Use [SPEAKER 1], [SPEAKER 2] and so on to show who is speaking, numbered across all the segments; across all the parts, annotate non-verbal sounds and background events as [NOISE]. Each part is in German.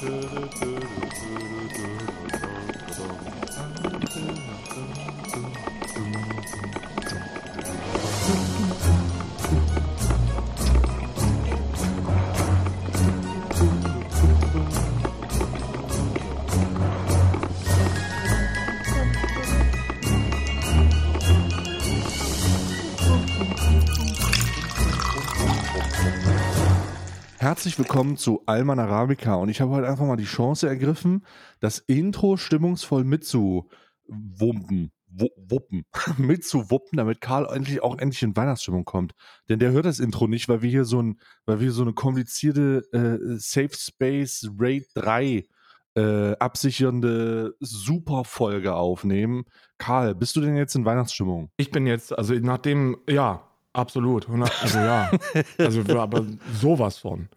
[SPEAKER 1] 嘟嘟嘟嘟嘟。Herzlich willkommen zu Alman Arabica und ich habe heute einfach mal die Chance ergriffen, das Intro stimmungsvoll mitzuwumpen, wu- wuppen, [LAUGHS] mitzuwuppen, damit Karl endlich auch endlich in Weihnachtsstimmung kommt. Denn der hört das Intro nicht, weil wir hier so ein, weil wir so eine komplizierte äh, Safe Space Raid 3 äh, absichernde Superfolge aufnehmen. Karl, bist du denn jetzt in Weihnachtsstimmung?
[SPEAKER 2] Ich bin jetzt, also nachdem, ja, absolut. 100 Also ja, [LAUGHS] also aber sowas von.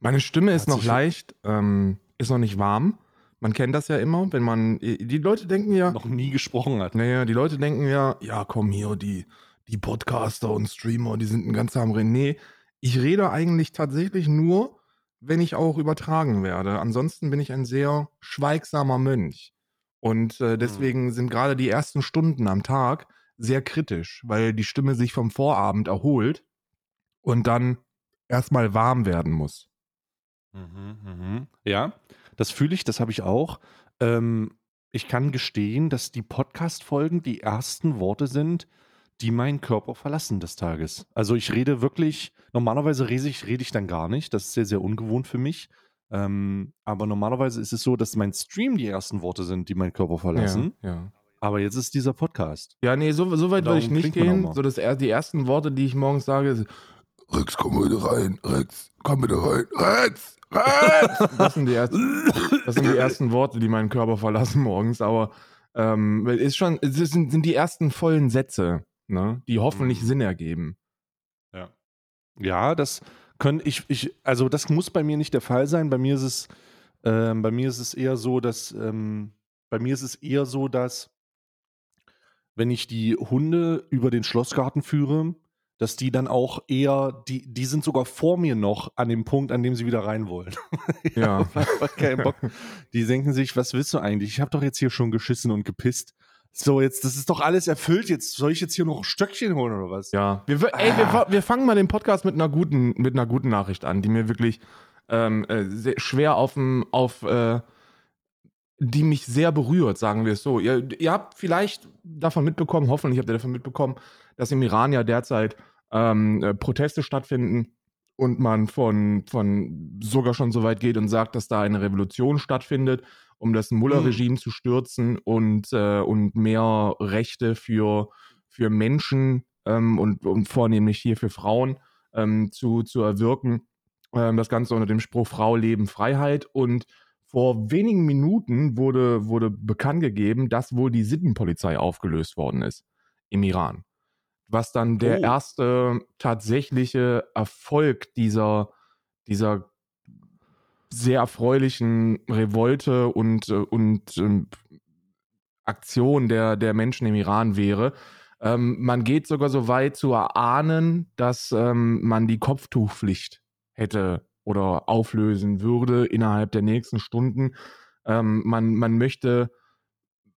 [SPEAKER 2] Meine Stimme ist noch leicht, ähm, ist noch nicht warm. Man kennt das ja immer, wenn man, die Leute denken ja,
[SPEAKER 1] Noch nie gesprochen hat.
[SPEAKER 2] naja, die Leute denken ja, ja, komm hier, die, die Podcaster und Streamer, die sind ein ganz am. Nee, ich rede eigentlich tatsächlich nur, wenn ich auch übertragen werde. Ansonsten bin ich ein sehr schweigsamer Mönch. Und äh, deswegen sind gerade die ersten Stunden am Tag sehr kritisch, weil die Stimme sich vom Vorabend erholt und dann erstmal warm werden muss.
[SPEAKER 1] Mhm, mhm. Ja, das fühle ich, das habe ich auch. Ähm, ich kann gestehen, dass die Podcast-Folgen die ersten Worte sind, die meinen Körper verlassen des Tages. Also ich rede wirklich, normalerweise rede ich, rede ich dann gar nicht. Das ist sehr, sehr ungewohnt für mich. Ähm, aber normalerweise ist es so, dass mein Stream die ersten Worte sind, die meinen Körper verlassen.
[SPEAKER 2] Ja, ja.
[SPEAKER 1] Aber jetzt ist dieser Podcast.
[SPEAKER 2] Ja, nee, so, so weit würde ich nicht gehen. So das, er- die ersten Worte, die ich morgens sage, ist Rex, komm bitte rein. Rex, komm bitte rein. Rex, Rex. [LAUGHS] Das sind die ersten, das sind die ersten Worte, die meinen Körper verlassen morgens. Aber ähm, ist schon, es sind, sind die ersten vollen Sätze, ne, die hoffentlich
[SPEAKER 1] Mhm.
[SPEAKER 2] Sinn ergeben.
[SPEAKER 1] Ja, das können ich, ich, also das muss bei mir nicht der Fall sein. Bei mir ist es, ähm, bei mir ist es eher so, dass, ähm, bei mir ist es eher so, dass wenn ich die Hunde über den Schlossgarten führe, dass die dann auch eher, die, die sind sogar vor mir noch an dem Punkt, an dem sie wieder rein wollen. [LAUGHS]
[SPEAKER 2] Ja.
[SPEAKER 1] Einfach keinen Bock. Die denken sich, was willst du eigentlich? Ich habe doch jetzt hier schon geschissen und gepisst. So, jetzt, das ist doch alles erfüllt. Jetzt soll ich jetzt hier noch ein Stöckchen holen oder was?
[SPEAKER 2] Ja. Wir, wir- ey, wir, fa- wir fangen mal den Podcast mit einer guten, mit einer guten Nachricht an, die mir wirklich ähm, äh, sehr schwer auf dem, auf, äh, die mich sehr berührt, sagen wir es so. Ihr, ihr habt vielleicht davon mitbekommen, hoffentlich habt ihr davon mitbekommen, dass im Iran ja derzeit ähm, äh, Proteste stattfinden und man von, von sogar schon so weit geht und sagt, dass da eine Revolution stattfindet, um das Mullah-Regime zu stürzen und, äh, und mehr Rechte für, für Menschen ähm, und, und vornehmlich hier für Frauen ähm, zu, zu erwirken. Ähm, das Ganze unter dem Spruch Frau, Leben, Freiheit. Und vor wenigen Minuten wurde, wurde bekannt gegeben, dass wohl die Sittenpolizei aufgelöst worden ist im Iran. Was dann der
[SPEAKER 1] Oh.
[SPEAKER 2] erste tatsächliche Erfolg dieser, dieser sehr erfreulichen Revolte und, äh, und ähm, Aktion der, der Menschen im Iran wäre. Ähm, man geht sogar so weit zu erahnen, dass ähm, man die Kopftuchpflicht hätte oder auflösen würde innerhalb der nächsten Stunden. Ähm, man, man möchte,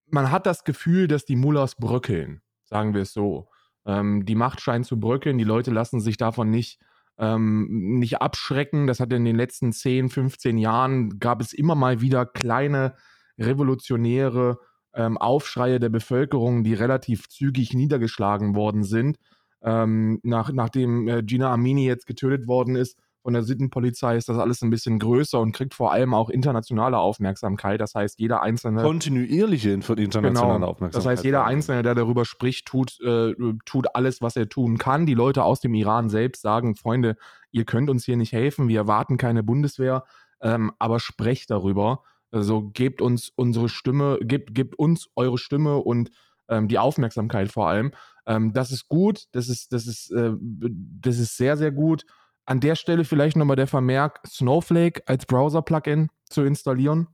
[SPEAKER 2] man hat das Gefühl, dass die Mullahs bröckeln, sagen wir es so. Ähm, die Macht scheint zu bröckeln, die Leute lassen sich davon nicht, ähm, nicht abschrecken. Das hat in den letzten 10, 15 Jahren, gab es immer mal wieder kleine revolutionäre ähm, Aufschreie der Bevölkerung, die relativ zügig niedergeschlagen worden sind. Ähm, nach, nachdem äh, Gina Amini jetzt getötet worden ist von der Sittenpolizei, ist das alles ein bisschen größer und kriegt vor allem auch internationale Aufmerksamkeit. Das heißt, jeder einzelne
[SPEAKER 1] Kontinuierliche internationale
[SPEAKER 2] Genau.
[SPEAKER 1] Aufmerksamkeit.
[SPEAKER 2] Das heißt, jeder Einzelne, der darüber spricht, tut, äh, tut alles, was er tun kann. Die Leute aus dem Iran selbst sagen, Freunde, ihr könnt uns hier nicht helfen, wir erwarten keine Bundeswehr, ähm, aber sprecht darüber. Also gebt uns unsere Stimme, gebt, gebt uns eure Stimme und ähm, die Aufmerksamkeit vor allem. Ähm, das ist gut, das ist, das ist, äh, das ist sehr, sehr gut. An der Stelle vielleicht nochmal der Vermerk, Snowflake als Browser-Plugin zu installieren.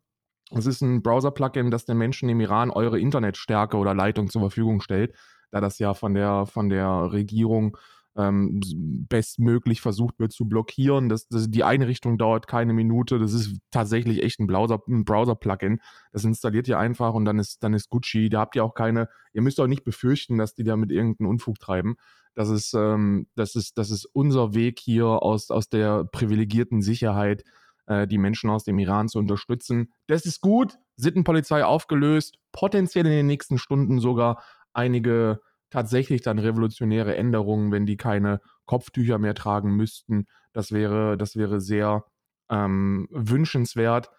[SPEAKER 2] Es ist ein Browser-Plugin, das den Menschen im Iran eure Internetstärke oder Leitung zur Verfügung stellt, da das ja von der, von der Regierung ähm, bestmöglich versucht wird zu blockieren. Das, das, die Einrichtung dauert keine Minute. Das ist tatsächlich echt ein Browser-Plugin. Browser das installiert ihr einfach und dann ist, dann ist Gucci. Da habt ihr auch keine, ihr müsst auch nicht befürchten, dass die da mit irgendeinem Unfug treiben. Das ist, ähm, das ist, das ist unser Weg hier aus, aus der privilegierten Sicherheit, äh, die Menschen aus dem Iran zu unterstützen. Das ist gut. Sittenpolizei aufgelöst. Potenziell in den nächsten Stunden sogar einige tatsächlich dann revolutionäre Änderungen, wenn die keine Kopftücher mehr tragen müssten. Das wäre, das wäre sehr ähm, wünschenswert.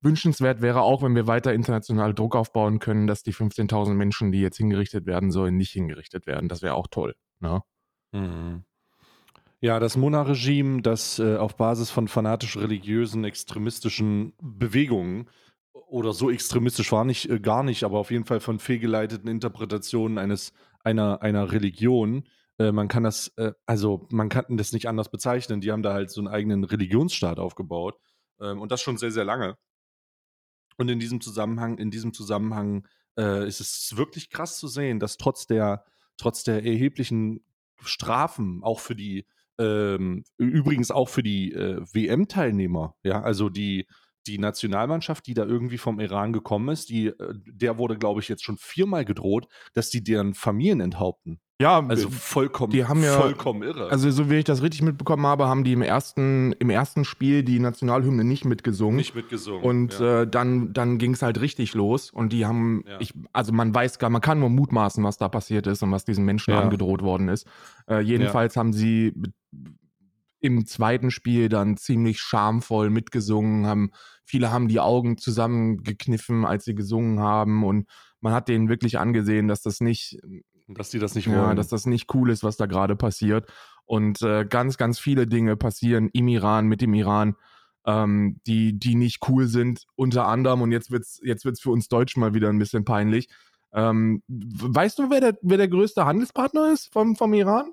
[SPEAKER 2] Wünschenswert wäre auch, wenn wir weiter international Druck aufbauen können, dass die 15.000 Menschen, die jetzt hingerichtet werden sollen, nicht hingerichtet werden. Das wäre auch toll. Ne?
[SPEAKER 1] Mhm. Ja, das Mona-Regime, das äh, auf Basis von fanatisch religiösen, extremistischen Bewegungen oder so extremistisch war nicht, äh, gar nicht, aber auf jeden Fall von fehlgeleiteten Interpretationen eines einer, einer Religion. Äh, man kann das, äh, also man kann das nicht anders bezeichnen. Die haben da halt so einen eigenen Religionsstaat aufgebaut. Ähm, und das schon sehr, sehr lange. Und in diesem Zusammenhang, in diesem Zusammenhang äh, ist es wirklich krass zu sehen, dass trotz der, trotz der erheblichen Strafen, auch für die, ähm, übrigens auch für die WM-Teilnehmer, ja, also die, die Nationalmannschaft, die da irgendwie vom Iran gekommen ist, die, äh, der wurde, glaube ich, jetzt schon viermal gedroht, dass die deren Familien enthaupten.
[SPEAKER 2] Ja, also vollkommen,
[SPEAKER 1] die haben ja,
[SPEAKER 2] vollkommen irre. Also, so wie ich das richtig mitbekommen habe, haben die im ersten, im ersten Spiel die Nationalhymne nicht mitgesungen.
[SPEAKER 1] Nicht mitgesungen.
[SPEAKER 2] Und ja. äh, dann, dann ging es halt richtig los. Und die haben, ja. ich, also man weiß gar, man kann nur mutmaßen, was da passiert ist und was diesen Menschen ja. angedroht worden ist. Äh, jedenfalls haben sie im zweiten Spiel dann ziemlich schamvoll mitgesungen, haben, viele haben die Augen zusammengekniffen, als sie gesungen haben und man hat denen wirklich angesehen, dass das nicht,
[SPEAKER 1] dass die das nicht
[SPEAKER 2] wollen. Ja, dass das nicht cool ist, was da gerade passiert. Und äh, ganz, ganz viele Dinge passieren im Iran, mit dem Iran, ähm, die, die nicht cool sind. Unter anderem, und jetzt wird's, jetzt wird's für uns Deutschen mal wieder ein bisschen peinlich. Ähm, weißt du, wer der, wer der größte Handelspartner ist vom, vom Iran?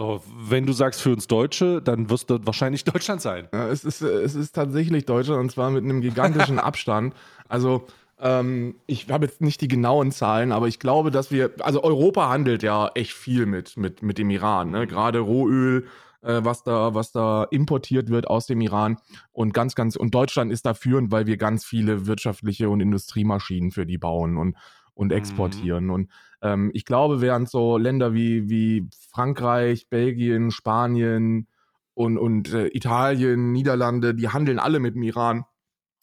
[SPEAKER 1] Oh, wenn du sagst für uns Deutsche, dann wirst du wahrscheinlich [LAUGHS] Deutschland sein.
[SPEAKER 2] Ja, es, ist, es ist tatsächlich Deutschland und zwar mit einem gigantischen [LAUGHS] Abstand. Also ähm, ich habe jetzt nicht die genauen Zahlen, aber ich glaube, dass wir, also Europa handelt ja echt viel mit, mit, mit dem Iran, ne? gerade Rohöl, äh, was, da, was da importiert wird aus dem Iran und ganz, ganz, und Deutschland ist da führend, weil wir ganz viele wirtschaftliche und Industriemaschinen für die bauen und und mhm. exportieren. Mhm. Und ähm, ich glaube, während so Länder wie, wie Frankreich, Belgien, Spanien und, und äh, Italien, Niederlande, die handeln alle mit dem Iran.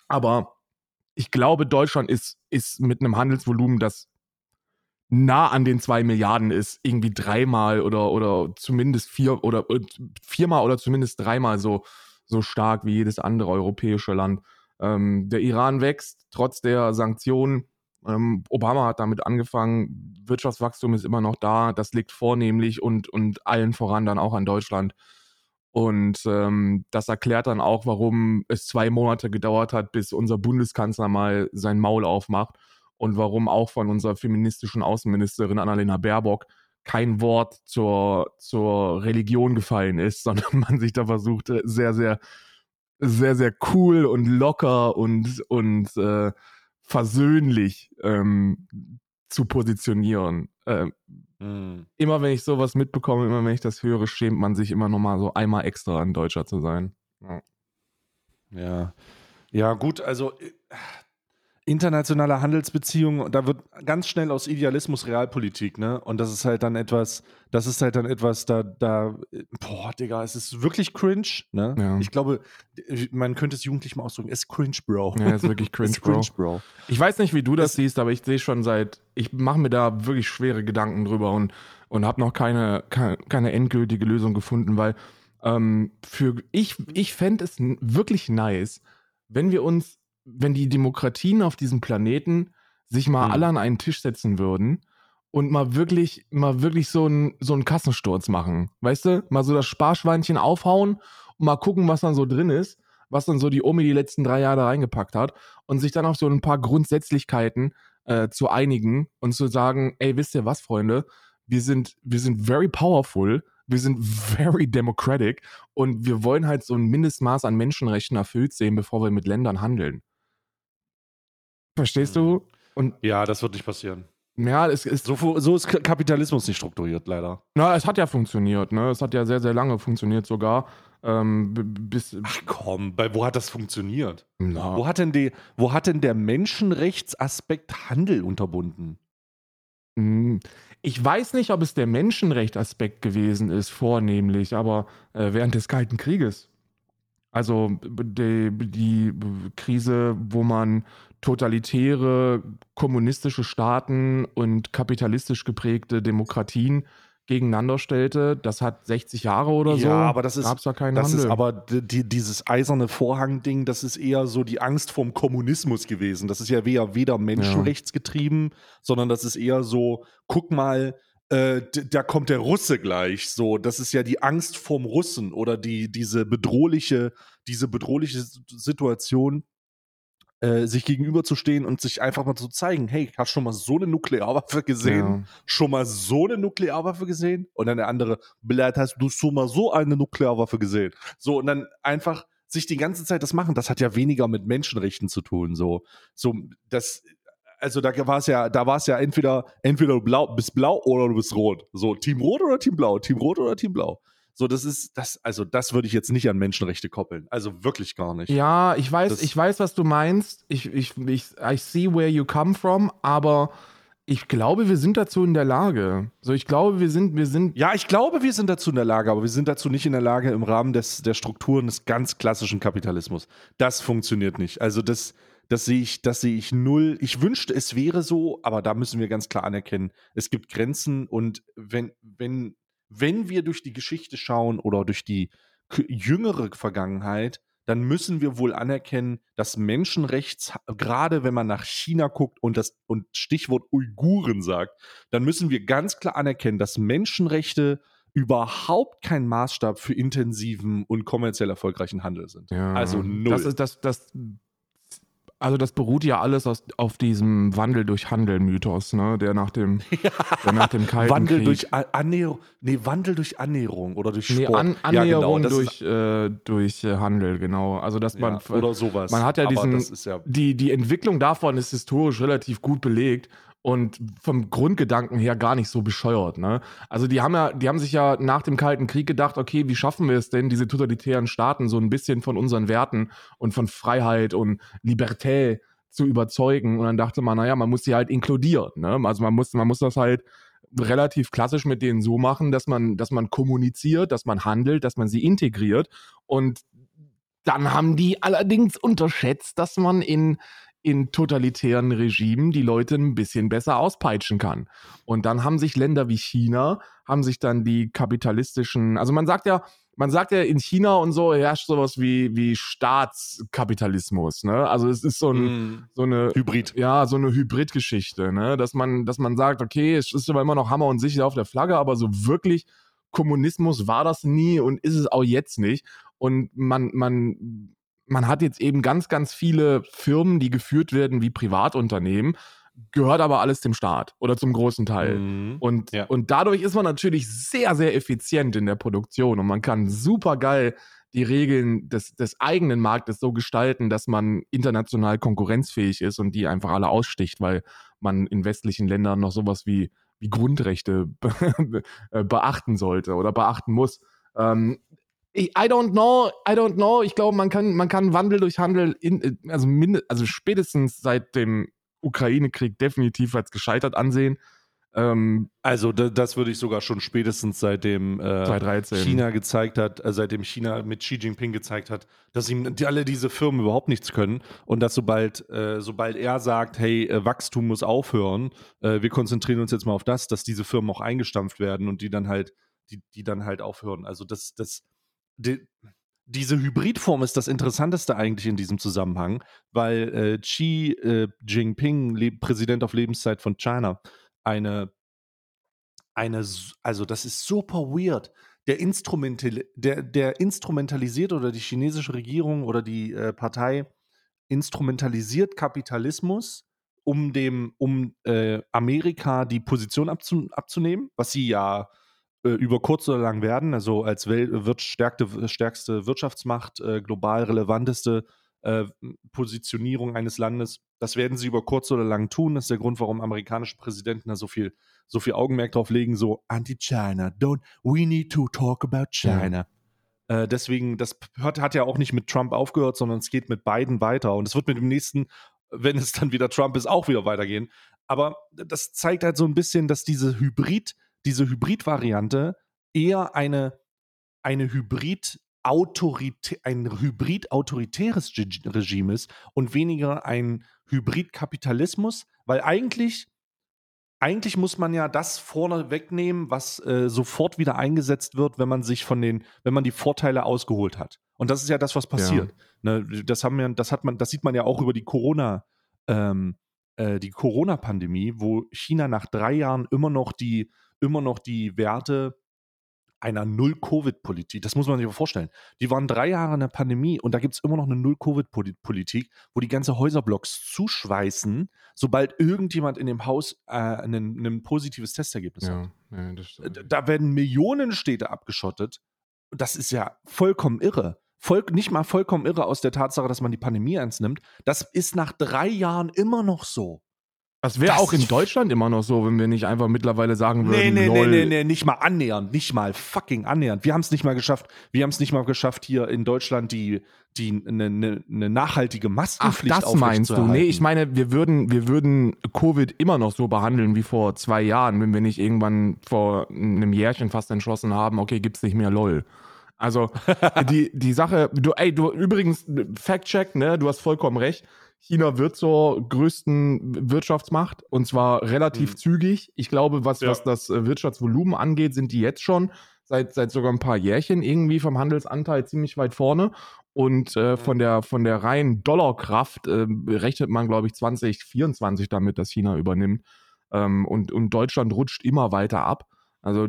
[SPEAKER 2] Aber ich glaube, Deutschland ist, ist mit einem Handelsvolumen, das nah an den zwei Milliarden ist, irgendwie dreimal oder, oder zumindest vier oder äh, viermal oder zumindest dreimal so, so stark wie jedes andere europäische Land. Ähm, der Iran wächst trotz der Sanktionen Obama hat damit angefangen, Wirtschaftswachstum ist immer noch da, das liegt vornehmlich und, und allen voran dann auch an Deutschland. Und ähm, das erklärt dann auch, warum es zwei Monate gedauert hat, bis unser Bundeskanzler mal sein Maul aufmacht und warum auch von unserer feministischen Außenministerin Annalena Baerbock kein Wort zur, zur Religion gefallen ist, [LAUGHS] sondern man sich da versucht, sehr, sehr, sehr, sehr cool und locker und, und äh, versöhnlich ähm, zu positionieren. Ähm, mhm. Immer wenn ich sowas mitbekomme, immer wenn ich das höre, schämt man sich immer nochmal so einmal extra ein Deutscher zu sein.
[SPEAKER 1] Ja. Ja, ja gut, also äh, internationale Handelsbeziehungen, da wird ganz schnell aus Idealismus Realpolitik, ne? Und das ist halt dann etwas, das ist halt dann etwas, da, da, boah, Digga, es ist wirklich cringe, ne? Ja. Ich glaube, man könnte es jugendlich mal ausdrücken, es ist cringe, Bro.
[SPEAKER 2] Ja, es ist wirklich [LAUGHS] cringe, ist Bro. cringe Bro. Ich weiß nicht, wie du das es siehst, aber ich sehe schon seit, ich mache mir da wirklich schwere Gedanken drüber und, und habe noch keine, keine, keine endgültige Lösung gefunden, weil ähm, für ich, ich fände es wirklich nice, wenn wir uns wenn die Demokratien auf diesem Planeten sich mal hm. alle an einen Tisch setzen würden und mal wirklich, mal wirklich so einen so einen Kassensturz machen. Weißt du? Mal so das Sparschweinchen aufhauen und mal gucken, was dann so drin ist, was dann so die Omi die letzten drei Jahre reingepackt hat und sich dann auf so ein paar Grundsätzlichkeiten äh, zu einigen und zu sagen, ey, wisst ihr was, Freunde? Wir sind, wir sind very powerful wir sind very democratic und wir wollen halt so ein Mindestmaß an Menschenrechten erfüllt sehen, bevor wir mit Ländern handeln. Verstehst du?
[SPEAKER 1] Und ja, das wird nicht passieren.
[SPEAKER 2] Ja, es ist.
[SPEAKER 1] So, so ist Kapitalismus nicht strukturiert, leider.
[SPEAKER 2] Na, es hat ja funktioniert, ne? Es hat ja sehr, sehr lange funktioniert sogar. Ähm, bis,
[SPEAKER 1] Ach komm, bei, wo hat das funktioniert?
[SPEAKER 2] na,
[SPEAKER 1] Wo hat, denn die, wo hat denn der Menschenrechtsaspekt Handel unterbunden?
[SPEAKER 2] Hm, Ich weiß nicht, ob es der Menschenrechtsaspekt gewesen ist, vornehmlich, aber äh, während des Kalten Krieges. Also die, die Krise, wo man totalitäre kommunistische Staaten und kapitalistisch geprägte Demokratien gegeneinander stellte, das hat 60 Jahre oder so.
[SPEAKER 1] Ja, aber das ist-
[SPEAKER 2] gab's da keinen
[SPEAKER 1] Das
[SPEAKER 2] Handel.
[SPEAKER 1] ist aber die, dieses eiserne Vorhang-Ding, das ist eher so die Angst vorm Kommunismus gewesen. Das ist ja weder, weder menschenrechtsgetrieben, sondern das ist eher so, guck mal, äh, da kommt der Russe gleich. So, das ist ja die Angst vorm Russen oder die, diese bedrohliche, diese bedrohliche Situation, äh, sich gegenüberzustehen und sich einfach mal zu zeigen, hey, hast du schon mal so eine Nuklearwaffe gesehen?
[SPEAKER 2] ja.
[SPEAKER 1] schon mal so eine Nuklearwaffe gesehen? Und dann der andere, Blatt, hast du schon mal so eine Nuklearwaffe gesehen? So, und dann einfach sich die ganze Zeit das machen, das hat ja weniger mit Menschenrechten zu tun. So, so das, also da war es ja, da war es ja entweder, entweder du blau, bist blau oder du bist rot. So, Team Rot oder Team Blau, Team Rot oder Team Blau. So, das ist, das, also das würde ich jetzt nicht an Menschenrechte koppeln. Also wirklich gar nicht.
[SPEAKER 2] Ja, ich weiß,
[SPEAKER 1] Das-
[SPEAKER 2] ich weiß, was du meinst. Ich, ich, ich, I see where you come from, aber ich glaube, wir sind dazu in der Lage. So, ich glaube, wir sind, wir sind,
[SPEAKER 1] Ja, ich glaube, wir sind dazu in der Lage, aber wir sind dazu nicht in der Lage im Rahmen des, der Strukturen des ganz klassischen Kapitalismus. Das funktioniert nicht. Also das, das sehe ich, das sehe ich null. Ich wünschte, es wäre so, aber da müssen wir ganz klar anerkennen, es gibt Grenzen und wenn, wenn, wenn wir durch die Geschichte schauen oder durch die jüngere Vergangenheit, dann müssen wir wohl anerkennen, dass Menschenrechts, gerade wenn man nach China guckt und das und Stichwort Uiguren sagt, dann müssen wir ganz klar anerkennen, dass Menschenrechte überhaupt kein Maßstab für intensiven und kommerziell erfolgreichen Handel sind.
[SPEAKER 2] ja,
[SPEAKER 1] Also null.
[SPEAKER 2] Das ist, das, das, also das beruht ja alles aus, auf diesem Wandel durch Handel-Mythos, ne, der nach dem, der nach dem [LAUGHS] Kalten
[SPEAKER 1] Wandel
[SPEAKER 2] Krieg,
[SPEAKER 1] durch Annäherung, nee, Wandel durch Annäherung oder durch
[SPEAKER 2] nee,
[SPEAKER 1] Sport.
[SPEAKER 2] An,
[SPEAKER 1] Ja, genau,
[SPEAKER 2] Annäherung durch, äh, durch äh, Handel, genau. Also dass man
[SPEAKER 1] ja, oder sowas.
[SPEAKER 2] man hat ja diesen-
[SPEAKER 1] ja,
[SPEAKER 2] die, die Entwicklung davon ist historisch relativ gut belegt und vom Grundgedanken her gar nicht so bescheuert. Ne? Also die haben ja, die haben sich ja nach dem Kalten Krieg gedacht, okay, wie schaffen wir es denn, diese totalitären Staaten so ein bisschen von unseren Werten und von Freiheit und Liberté zu überzeugen? Und dann dachte man, naja, man muss sie halt inkludieren. Ne? Also man muss, man muss das halt relativ klassisch mit denen so machen, dass man, dass man kommuniziert, dass man handelt, dass man sie integriert. Und dann haben die allerdings unterschätzt, dass man in, in totalitären Regimen die Leute ein bisschen besser auspeitschen kann. Und dann haben sich Länder wie China, haben sich dann die kapitalistischen, also man sagt ja, man sagt ja in China und so herrscht sowas wie, wie Staatskapitalismus, ne? Also es ist so, ein,
[SPEAKER 1] mm,
[SPEAKER 2] so eine
[SPEAKER 1] Hybrid.
[SPEAKER 2] ja, so eine Hybridgeschichte, ne? Dass man, dass man sagt, okay, es ist aber immer noch Hammer und sicher auf der Flagge, aber so wirklich Kommunismus war das nie und ist es auch jetzt nicht. Und man, man, man hat jetzt eben ganz, ganz viele Firmen, die geführt werden wie Privatunternehmen, gehört aber alles dem Staat oder zum großen Teil.
[SPEAKER 1] Mhm.
[SPEAKER 2] Und,
[SPEAKER 1] Ja.
[SPEAKER 2] und dadurch ist man natürlich sehr, sehr effizient in der Produktion und man kann super geil die Regeln des, des eigenen Marktes so gestalten, dass man international konkurrenzfähig ist und die einfach alle aussticht, weil man in westlichen Ländern noch sowas wie, wie Grundrechte [LAUGHS] be äh, beachten sollte oder beachten muss. Ähm, I don't know, I don't know. Ich glaube, man kann, man kann Wandel durch Handel, in, äh, also, mind, also spätestens seit dem Ukraine-Krieg definitiv als gescheitert ansehen. Ähm,
[SPEAKER 1] Also da, das würde ich sogar schon spätestens seitdem äh,
[SPEAKER 2] 2013.
[SPEAKER 1] China gezeigt hat, äh, seitdem China mit Xi Jinping gezeigt hat, dass ihm die, alle diese Firmen überhaupt nichts können und dass sobald, äh, sobald er sagt, hey, äh, Wachstum muss aufhören, äh, wir konzentrieren uns jetzt mal auf das, dass diese Firmen auch eingestampft werden und die dann halt, die, die dann halt aufhören. Also das, das, die, diese Hybridform ist das Interessanteste eigentlich in diesem Zusammenhang, weil äh, Xi äh, Jinping, Le Präsident auf Lebenszeit von China, eine, eine, also das ist super weird. Der, Instrumental, der, der instrumentalisiert oder die chinesische Regierung oder die äh, Partei instrumentalisiert Kapitalismus, um dem, um äh, Amerika die Position abzu, abzunehmen, was sie ja äh, über kurz oder lang werden, also als stärkte, stärkste Wirtschaftsmacht, äh, global relevanteste äh, Positionierung eines Landes. Das werden sie über kurz oder lang tun. Das ist der Grund, warum amerikanische Präsidenten da so viel, so viel Augenmerk drauf legen, so anti-China, don't, we need to talk about China. Ja. Äh, deswegen, das hat, hat ja auch nicht mit Trump aufgehört, sondern es geht mit beiden weiter. Und es wird mit dem nächsten, wenn es dann wieder Trump ist, auch wieder weitergehen. Aber das zeigt halt so ein bisschen, dass diese Hybrid, diese Hybrid-Variante eher eine, eine Hybrid- ein hybrid-autoritäres Regime ist und weniger ein Hybrid-Kapitalismus, weil eigentlich, eigentlich muss man ja das vorne wegnehmen, was äh, sofort wieder eingesetzt wird, wenn man sich von den, wenn man die Vorteile ausgeholt hat. Und das ist ja das, was passiert. Ja. Ne, das haben wir, das hat man, das sieht man ja auch über die Corona, ähm, äh, die Corona-Pandemie, wo China nach drei Jahren immer noch die, immer noch die Werte einer Null-Covid-Politik. Das muss man sich mal vorstellen. Die waren drei Jahre in der Pandemie und da gibt es immer noch eine Null-Covid-Politik, wo die ganze Häuserblocks zuschweißen, sobald irgendjemand in dem Haus äh, ein positives Testergebnis ja, hat. Ja, da werden Millionen Städte abgeschottet. Das ist ja vollkommen irre. Voll, nicht mal vollkommen irre aus der Tatsache, dass man die Pandemie ernst nimmt. Das ist nach drei Jahren immer noch so.
[SPEAKER 2] Das wäre auch in Deutschland immer noch so, wenn wir nicht einfach mittlerweile sagen würden,
[SPEAKER 1] nee, nee, nee, nee, nee, nicht mal annähernd, nicht mal fucking annähernd. Wir haben es nicht mal geschafft, wir haben es nicht mal geschafft, hier in Deutschland die, die eine ne, ne nachhaltige Maskenpflicht
[SPEAKER 2] Ach, das meinst du? Nee, ich meine, wir würden, wir würden Covid immer noch so behandeln wie vor zwei Jahren, wenn wir nicht irgendwann vor einem Jährchen fast entschlossen haben, okay, gibt's nicht mehr LOL. Also [LAUGHS] die, die Sache, du, ey, du übrigens, Fact-Check, ne, du hast vollkommen recht China wird zur größten Wirtschaftsmacht und zwar relativ mhm. zügig. Ich glaube, was, ja. was das äh, Wirtschaftsvolumen angeht, sind die jetzt schon seit, seit sogar ein paar Jährchen irgendwie vom Handelsanteil ziemlich weit vorne. Und äh, mhm. von, der, von der reinen Dollarkraft äh, rechnet man, glaube ich, 2024 damit, dass China übernimmt. Ähm, und, und Deutschland rutscht immer weiter ab. Also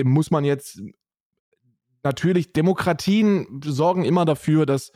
[SPEAKER 2] muss man jetzt natürlich, Demokratien sorgen immer dafür, dass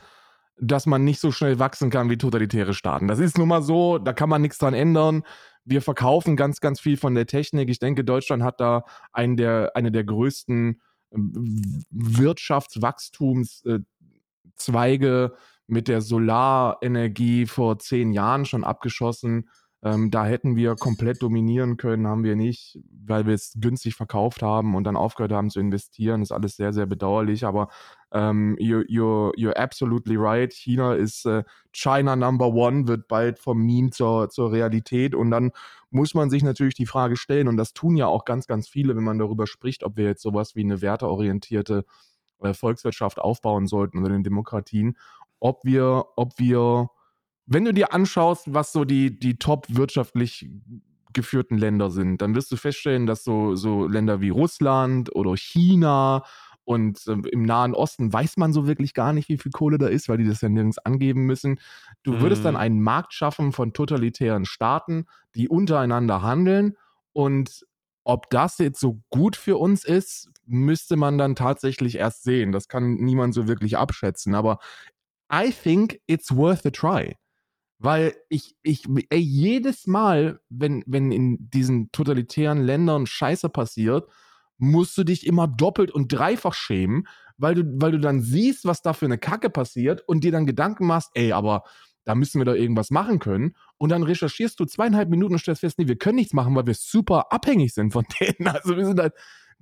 [SPEAKER 2] dass man nicht so schnell wachsen kann wie totalitäre Staaten. Das ist nun mal so, da kann man nichts dran ändern. Wir verkaufen ganz, ganz viel von der Technik. Ich denke, Deutschland hat da einen der, eine der größten ähm, Wirtschaftswachstumszweige mit der Solarenergie vor zehn Jahren schon abgeschossen. Ähm, da hätten wir komplett dominieren können, haben wir nicht, weil wir es günstig verkauft haben und dann aufgehört haben zu investieren. Ist alles sehr, sehr bedauerlich. Aber ähm, you're, you're, you're absolutely right. China ist äh, China Number One, wird bald vom Meme zur, zur Realität. Und dann muss man sich natürlich die Frage stellen, und das tun ja auch ganz, ganz viele, wenn man darüber spricht, ob wir jetzt sowas wie eine werteorientierte äh, Volkswirtschaft aufbauen sollten unter den Demokratien, ob wir, ob wir wenn du dir anschaust, was so die, die top wirtschaftlich geführten Länder sind, dann wirst du feststellen, dass so, so Länder wie Russland oder China und äh, im Nahen Osten weiß man so wirklich gar nicht, wie viel Kohle da ist, weil die das ja nirgends angeben müssen. Du würdest dann mhm. einen Markt schaffen von totalitären Staaten, die untereinander handeln. Und ob das jetzt so gut für uns ist, müsste man dann tatsächlich erst sehen. Das kann niemand so wirklich abschätzen. Aber I think it's worth a try. Weil ich, ich, ey, jedes Mal, wenn, wenn in diesen totalitären Ländern Scheiße passiert, musst du dich immer doppelt und dreifach schämen, weil du, weil du dann siehst, was da für eine Kacke passiert und dir dann Gedanken machst, ey, aber da müssen wir doch irgendwas machen können. Und dann recherchierst du zweieinhalb Minuten und stellst fest, nee, wir können nichts machen, weil wir super abhängig sind von [LAUGHS] denen. Also wir sind halt,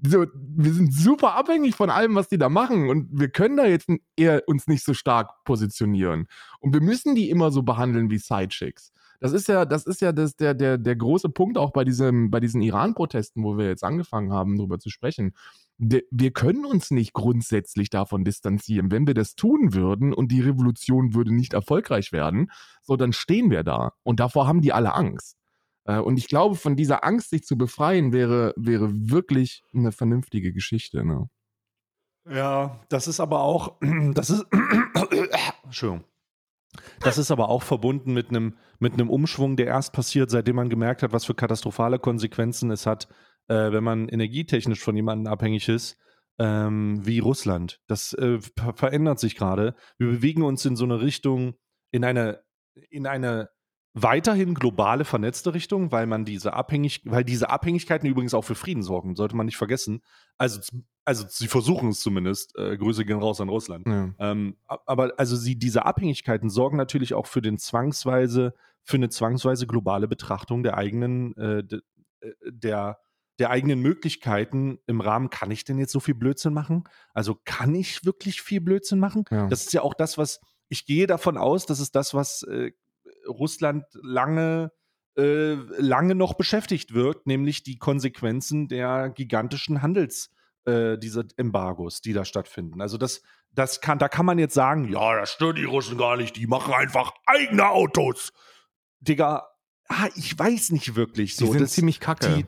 [SPEAKER 2] so, wir sind super abhängig von allem, was die da machen und wir können da jetzt eher uns nicht so stark positionieren. Und wir müssen die immer so behandeln wie Sidechicks. Das ist ja, das ist ja das, der, der, der große Punkt auch bei, diesem, bei diesen Iran-Protesten, wo wir jetzt angefangen haben, darüber zu sprechen. De, wir können uns nicht grundsätzlich davon distanzieren. Wenn wir das tun würden und die Revolution würde nicht erfolgreich werden, so dann stehen wir da. Und davor haben die alle Angst. Äh, und ich glaube, von dieser Angst, sich zu befreien, wäre, wäre wirklich eine vernünftige Geschichte. Ne?
[SPEAKER 1] Ja, das ist aber auch, [CLEARS THROAT] das ist, [COUGHS] Entschuldigung. Das ist aber auch verbunden mit einem, mit einem Umschwung, der erst passiert, seitdem man gemerkt hat, was für katastrophale Konsequenzen es hat, äh, wenn man energietechnisch von jemandem abhängig ist, ähm, wie Russland. Das äh, verändert sich gerade. Wir bewegen uns in so eine Richtung, in eine, in eine weiterhin globale vernetzte Richtung, weil man diese Abhängig, weil diese Abhängigkeiten übrigens auch für Frieden sorgen, sollte man nicht vergessen. Also, also sie versuchen es zumindest. Äh, Grüße gehen raus an Russland. Ja. Ähm, aber also sie, diese Abhängigkeiten sorgen natürlich auch für den zwangsweise, für eine zwangsweise globale Betrachtung der eigenen, äh, de, äh, der, der eigenen Möglichkeiten im Rahmen, kann ich denn jetzt so viel Blödsinn machen? Also kann ich wirklich viel Blödsinn machen? Ja. Das ist ja auch das, was ich gehe davon aus, das ist das, was äh, Russland lange, äh, lange noch beschäftigt wird, nämlich die Konsequenzen der gigantischen Handels, äh, dieser Embargos, die da stattfinden. Also das, das kann, da kann man jetzt sagen, ja, das stört die Russen gar nicht, die machen einfach eigene Autos. Digga, ah, ich weiß nicht wirklich so.
[SPEAKER 2] Die sind das, ziemlich kacke.
[SPEAKER 1] Die,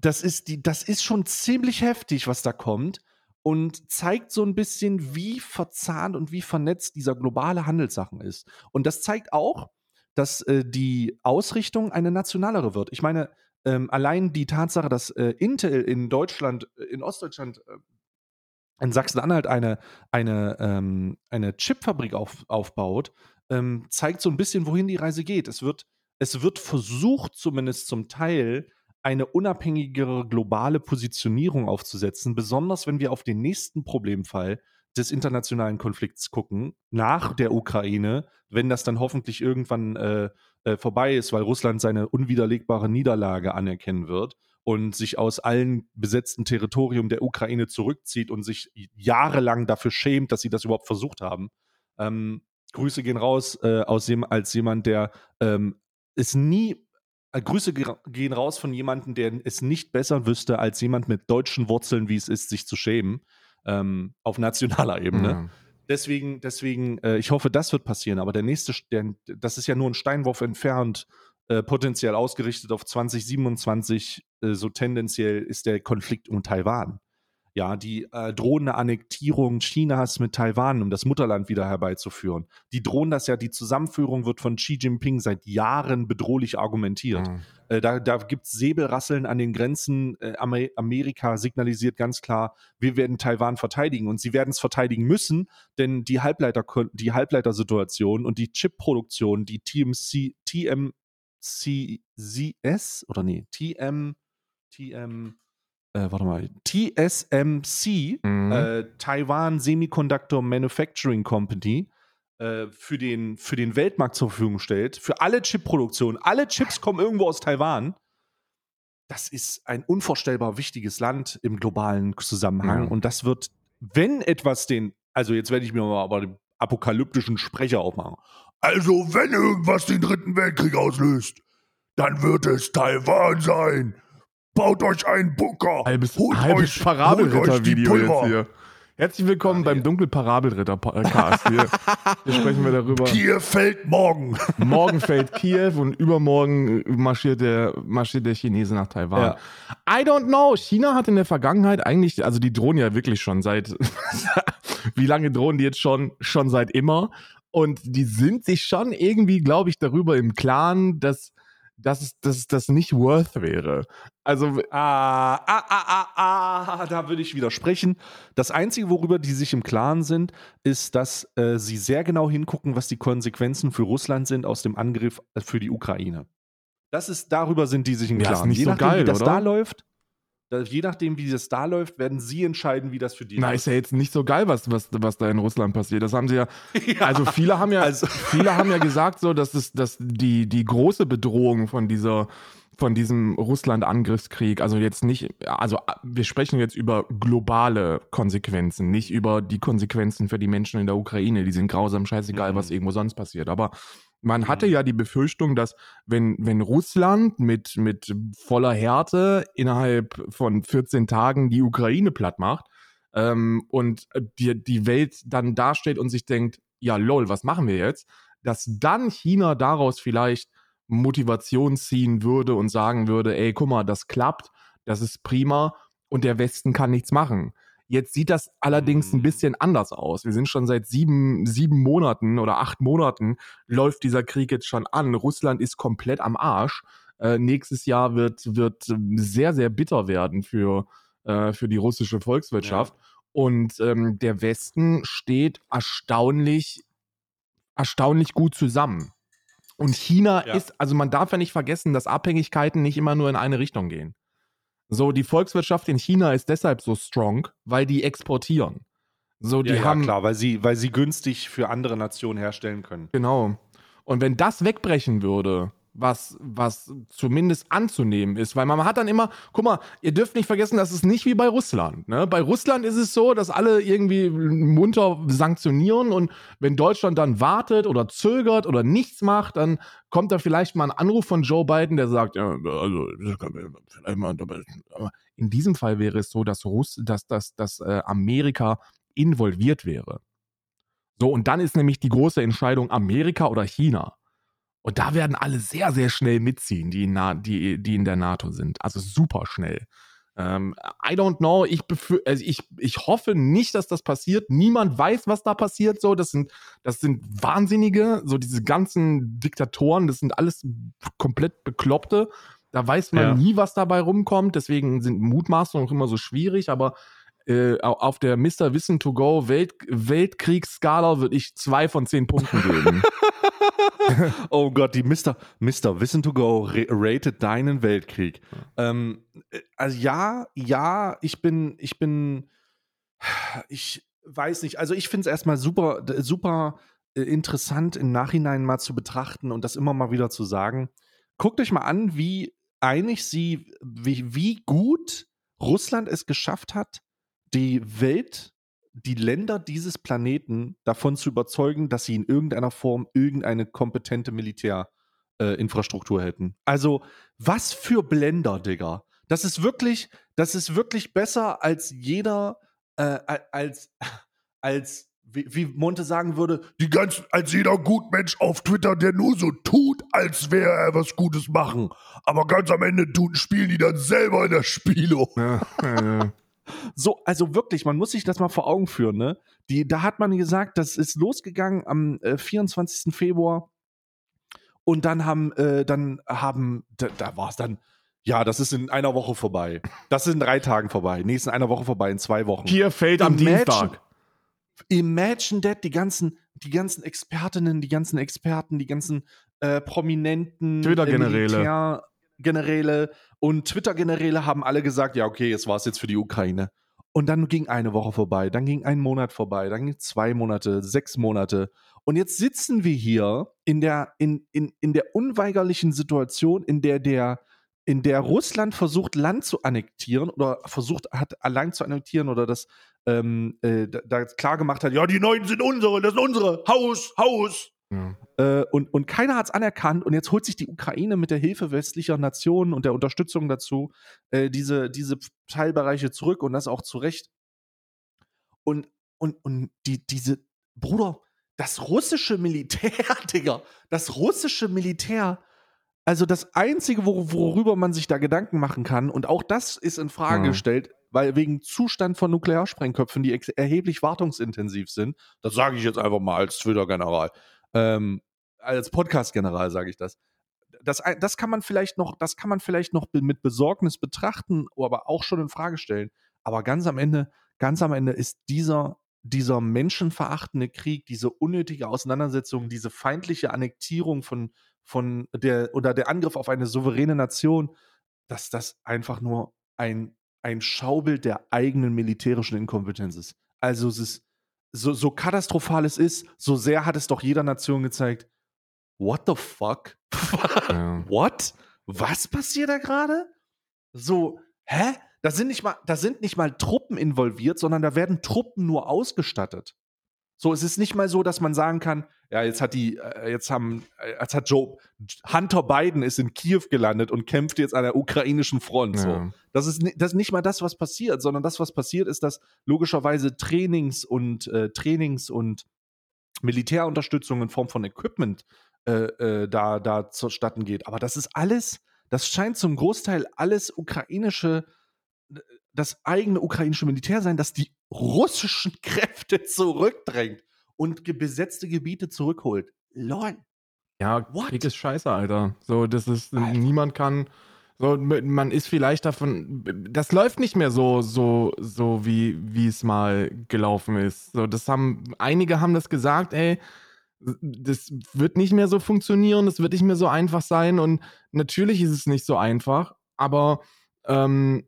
[SPEAKER 1] das ist, die, das ist schon ziemlich heftig, was da kommt und zeigt so ein bisschen, wie verzahnt und wie vernetzt dieser globale Handelssachen ist. Und das zeigt auch, dass äh, die Ausrichtung eine nationalere wird. Ich meine, ähm, allein die Tatsache, dass äh, Intel in Deutschland, äh, in Ostdeutschland, äh, in Sachsen-Anhalt eine, eine, ähm, eine Chipfabrik auf, aufbaut, ähm, zeigt so ein bisschen, wohin die Reise geht. Es wird, es wird versucht, zumindest zum Teil, eine unabhängigere globale Positionierung aufzusetzen, besonders wenn wir auf den nächsten Problemfall des internationalen Konflikts gucken, nach der Ukraine, wenn das dann hoffentlich irgendwann äh, äh, vorbei ist, weil Russland seine unwiderlegbare Niederlage anerkennen wird und sich aus allen besetzten Territorium der Ukraine zurückzieht und sich jahrelang dafür schämt, dass sie das überhaupt versucht haben. Ähm, Grüße gehen raus äh, aus dem, als jemand, der ähm, es nie äh, Grüße gehen raus von jemandem, der es nicht besser wüsste, als jemand mit deutschen Wurzeln, wie es ist, sich zu schämen ähm, auf nationaler Ebene. Ja. Deswegen, deswegen, äh, ich hoffe, das wird passieren. Aber der nächste, der, das ist ja nur ein Steinwurf entfernt, äh, potenziell ausgerichtet auf 2027. Äh, so tendenziell ist der Konflikt um Taiwan ja, die äh, drohende Annektierung Chinas mit Taiwan, um das Mutterland wieder herbeizuführen. Die drohen das ja, die Zusammenführung wird von Xi Jinping seit Jahren bedrohlich argumentiert. Mhm. Äh, da da gibt es Säbelrasseln an den Grenzen. Äh, Amerika signalisiert ganz klar, wir werden Taiwan verteidigen und sie werden es verteidigen müssen, denn die Halbleiter die Halbleitersituation und die Chipproduktion, die TMC, TMCS oder nee, TM, TM, äh, warte mal, TSMC, mhm. äh, Taiwan Semiconductor Manufacturing Company, für, den, für den Weltmarkt zur Verfügung stellt, für alle Chipproduktionen. Alle Chips kommen irgendwo aus Taiwan. Das ist ein unvorstellbar wichtiges Land im globalen Zusammenhang. Mhm. Und das wird, wenn etwas den, also jetzt werde ich mir mal aber den apokalyptischen Sprecher aufmachen. Also, wenn irgendwas den dritten Weltkrieg auslöst, dann wird es Taiwan sein. Baut euch einen Bunker.
[SPEAKER 2] Halbes, holt halbes Parabelritter-Video jetzt hier. Herzlich willkommen beim Dunkel-Parabelritter-Cast. Hier, hier, sprechen wir darüber.
[SPEAKER 1] Kiew fällt morgen.
[SPEAKER 2] Morgen fällt Kiew und übermorgen marschiert der, marschiert der Chinese nach Taiwan. Ja. I don't know. China hat in der Vergangenheit eigentlich, also die drohen ja wirklich schon seit, [LAUGHS] wie lange drohen die jetzt schon? Schon seit immer. Und die sind sich schon irgendwie, glaube ich, darüber im Klaren, dass dass es, dass das nicht worth wäre. Also,
[SPEAKER 1] ah, ah, ah, ah, ah, da würde ich widersprechen. Das Einzige, worüber die sich im Klaren sind, ist, dass äh, sie sehr genau hingucken, was die Konsequenzen für Russland sind aus dem Angriff äh, für die Ukraine. Das ist, darüber sind die sich im Klaren. Ja, ist
[SPEAKER 2] nicht Je so nachdem, geil, wie
[SPEAKER 1] das
[SPEAKER 2] oder?
[SPEAKER 1] da läuft, je nachdem, wie das da läuft, werden sie entscheiden, wie das für die
[SPEAKER 2] Na, läuft. ist ja jetzt nicht so geil, was, was, was da in Russland passiert. Das haben sie ja. [LAUGHS] ja also viele haben ja, also. [LAUGHS] viele haben ja gesagt, so, dass es, dass die, die große Bedrohung von dieser von diesem Russland-Angriffskrieg, also jetzt nicht, also wir sprechen jetzt über globale Konsequenzen, nicht über die Konsequenzen für die Menschen in der Ukraine, die sind grausam scheißegal, mhm. was irgendwo sonst passiert. Aber man hatte mhm. ja die Befürchtung, dass wenn, wenn Russland mit, mit voller Härte innerhalb von 14 Tagen die Ukraine platt macht ähm, und die, die Welt dann dasteht und sich denkt, ja lol, was machen wir jetzt? Dass dann China daraus vielleicht Motivation ziehen würde und sagen würde, ey, guck mal, das klappt, das ist prima und der Westen kann nichts machen. Jetzt sieht das allerdings ein mhm. bisschen anders aus. Wir sind schon seit sieben, sieben Monaten oder acht Monaten läuft dieser Krieg jetzt schon an. Russland ist komplett am Arsch. Äh, nächstes Jahr wird, wird sehr, sehr bitter werden für, äh, für die russische Volkswirtschaft. Ja. Und ähm, der Westen steht erstaunlich, erstaunlich gut zusammen. Und China
[SPEAKER 1] Ja.
[SPEAKER 2] ist, also man darf ja nicht vergessen, dass Abhängigkeiten nicht immer nur in eine Richtung gehen. So, die Volkswirtschaft in China ist deshalb so strong, weil die exportieren. So, die
[SPEAKER 1] ja, ja,
[SPEAKER 2] haben,
[SPEAKER 1] klar, weil sie, weil sie günstig für andere Nationen herstellen können.
[SPEAKER 2] Genau. Und wenn das wegbrechen würde, was, was zumindest anzunehmen ist, weil man hat dann immer, guck mal, ihr dürft nicht vergessen, das ist nicht wie bei Russland. Ne? Bei Russland ist es so, dass alle irgendwie munter sanktionieren und wenn Deutschland dann wartet oder zögert oder nichts macht, dann kommt da vielleicht mal ein Anruf von Joe Biden, der sagt, ja, also vielleicht mal, in diesem Fall wäre es so, dass Russ, dass, dass, dass äh, Amerika involviert wäre. So, und dann ist nämlich die große Entscheidung Amerika oder China. Und da werden alle sehr, sehr schnell mitziehen, die in, Na die, die in der NATO sind. Also super schnell. Ähm, I don't know. Ich, also ich, ich hoffe nicht, dass das passiert. Niemand weiß, was da passiert. So, das sind, das sind Wahnsinnige. So diese ganzen Diktatoren, das sind alles komplett Bekloppte. Da weiß man
[SPEAKER 1] Ja.
[SPEAKER 2] nie, was dabei rumkommt. Deswegen sind Mutmaßungen auch immer so schwierig. Aber äh, au- auf der Mr. Wissen to Go Welt Weltkriegsskala würde ich zwei von zehn Punkten geben. [LAUGHS]
[SPEAKER 1] Oh Gott, die Mr. Mr. Wissen to Go ra- rated deinen Weltkrieg. Ähm, äh, also ja, ja, ich bin, ich bin, ich weiß nicht. Also ich finde es erstmal super, super äh, interessant im Nachhinein mal zu betrachten und das immer mal wieder zu sagen. Guckt euch mal an, wie einig sie, wie, wie gut Russland es geschafft hat, die Welt, die Länder dieses Planeten davon zu überzeugen, dass sie in irgendeiner Form irgendeine kompetente Militärinfrastruktur äh, hätten. Also, was für Blender, Digga. Das ist wirklich, das ist wirklich besser als jeder, äh, als, [LAUGHS] als, wie, Monte sagen würde,
[SPEAKER 3] Die ganzen, als jeder Gutmensch auf Twitter, der nur so tut, als wäre er was Gutes machen. Aber ganz am Ende tun, spielen die dann selber in das Spielo.
[SPEAKER 2] Ja, äh,
[SPEAKER 1] So, also wirklich, man muss sich das mal vor Augen führen, ne? Die, da hat man gesagt, das ist losgegangen am äh, 24. Februar und dann haben, äh, dann haben, da, da war es dann, ja, das ist in einer Woche vorbei. Das ist in drei Tagen vorbei. In einer Woche vorbei, in zwei Wochen.
[SPEAKER 2] Hier fällt am
[SPEAKER 1] Imagine-
[SPEAKER 2] Dienstag.
[SPEAKER 1] Imagine that, die ganzen, die ganzen Expertinnen, die ganzen Experten, die ganzen äh, prominenten
[SPEAKER 2] Twitter-Generäle.
[SPEAKER 1] Generäle und Twitter-Generäle haben alle gesagt, ja, okay, jetzt war es jetzt für die Ukraine. Und dann ging eine Woche vorbei, dann ging ein Monat vorbei, dann ging zwei Monate, sechs Monate. Und jetzt sitzen wir hier in der, in, in, in der unweigerlichen Situation, in der der in der Russland versucht, Land zu annektieren oder versucht hat, Land zu annektieren oder das ähm, äh, da, da klar gemacht hat, ja,
[SPEAKER 3] die Neuen sind unsere, das sind unsere. Haus, Haus.
[SPEAKER 2] Ja.
[SPEAKER 1] äh, und, und keiner hat es anerkannt und jetzt holt sich die Ukraine mit der Hilfe westlicher Nationen und der Unterstützung dazu äh, diese, diese Teilbereiche zurück und das auch zu Recht. Und, und, und die, diese, Bruder, das russische Militär, [LAUGHS] Digga, das russische Militär, also das Einzige, wor worüber man sich da Gedanken machen kann, und auch das ist in Frage
[SPEAKER 2] Ja.
[SPEAKER 1] gestellt, weil wegen Zustand von Nuklearsprengköpfen, die erheblich wartungsintensiv sind, das sage ich jetzt einfach mal als Twitter-General, ähm, als Podcast-General sage ich das. Das, das kann man vielleicht noch, das kann man vielleicht noch mit Besorgnis betrachten, aber auch schon in Frage stellen. Aber ganz am Ende, ganz am Ende ist dieser, dieser menschenverachtende Krieg, diese unnötige Auseinandersetzung, diese feindliche Annektierung von, von der oder der Angriff auf eine souveräne Nation, dass das einfach nur ein, ein Schaubild der eigenen militärischen Inkompetenz ist. Also es ist so, so katastrophal es ist, so sehr hat es doch jeder Nation gezeigt, what the fuck? [LAUGHS]
[SPEAKER 2] Ja.
[SPEAKER 1] What? Was passiert da gerade? So, hä? Da sind, nicht mal, da sind nicht mal Truppen involviert, sondern da werden Truppen nur ausgestattet. So, es ist nicht mal so, dass man sagen kann, ja, jetzt hat die, äh, jetzt haben, äh, jetzt hat Joe, Hunter Biden ist in Kiew gelandet und kämpft jetzt an der ukrainischen Front. So.
[SPEAKER 2] Ja.
[SPEAKER 1] Das ist, das ist nicht mal das, was passiert, sondern das, was passiert, ist, dass logischerweise Trainings und äh, Trainings und Militärunterstützung in Form von Equipment äh, äh, da, da zustatten geht. Aber das ist alles, das scheint zum Großteil alles ukrainische, das eigene ukrainische Militär sein, das die russischen [LAUGHS] Kräfte zurückdrängt und besetzte Gebiete zurückholt. Lol.
[SPEAKER 2] Ja,
[SPEAKER 1] What?
[SPEAKER 2] Krieg ist scheiße, Alter. So, das ist,
[SPEAKER 1] Alter.
[SPEAKER 2] niemand kann, so, man ist vielleicht davon, das läuft nicht mehr so, so, so wie, wie es mal gelaufen ist. So, das haben, einige haben das gesagt, ey, das wird nicht mehr so funktionieren, das wird nicht mehr so einfach sein und natürlich ist es nicht so einfach, aber ähm,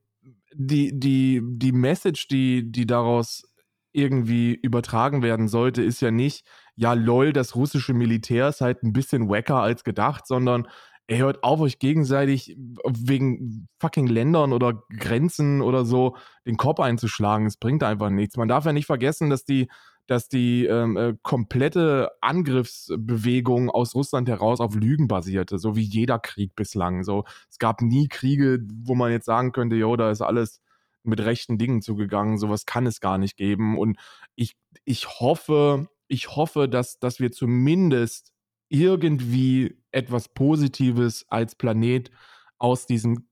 [SPEAKER 2] die, die, die Message, die, die daraus irgendwie übertragen werden sollte, ist ja nicht, ja, lol, das russische Militär ist halt ein bisschen wacker als gedacht, sondern er hört auf, euch gegenseitig wegen fucking Ländern oder Grenzen oder so den Kopf einzuschlagen. Es bringt einfach nichts. Man darf ja nicht vergessen, dass die, dass die ähm, äh, komplette Angriffsbewegung aus Russland heraus auf Lügen basierte, so wie jeder Krieg bislang. So, es gab nie Kriege, wo man jetzt sagen könnte, jo, da ist alles mit rechten Dingen zugegangen. Sowas kann es gar nicht geben. Und ich, ich hoffe, ich hoffe, dass, dass wir zumindest irgendwie etwas Positives als Planet aus diesem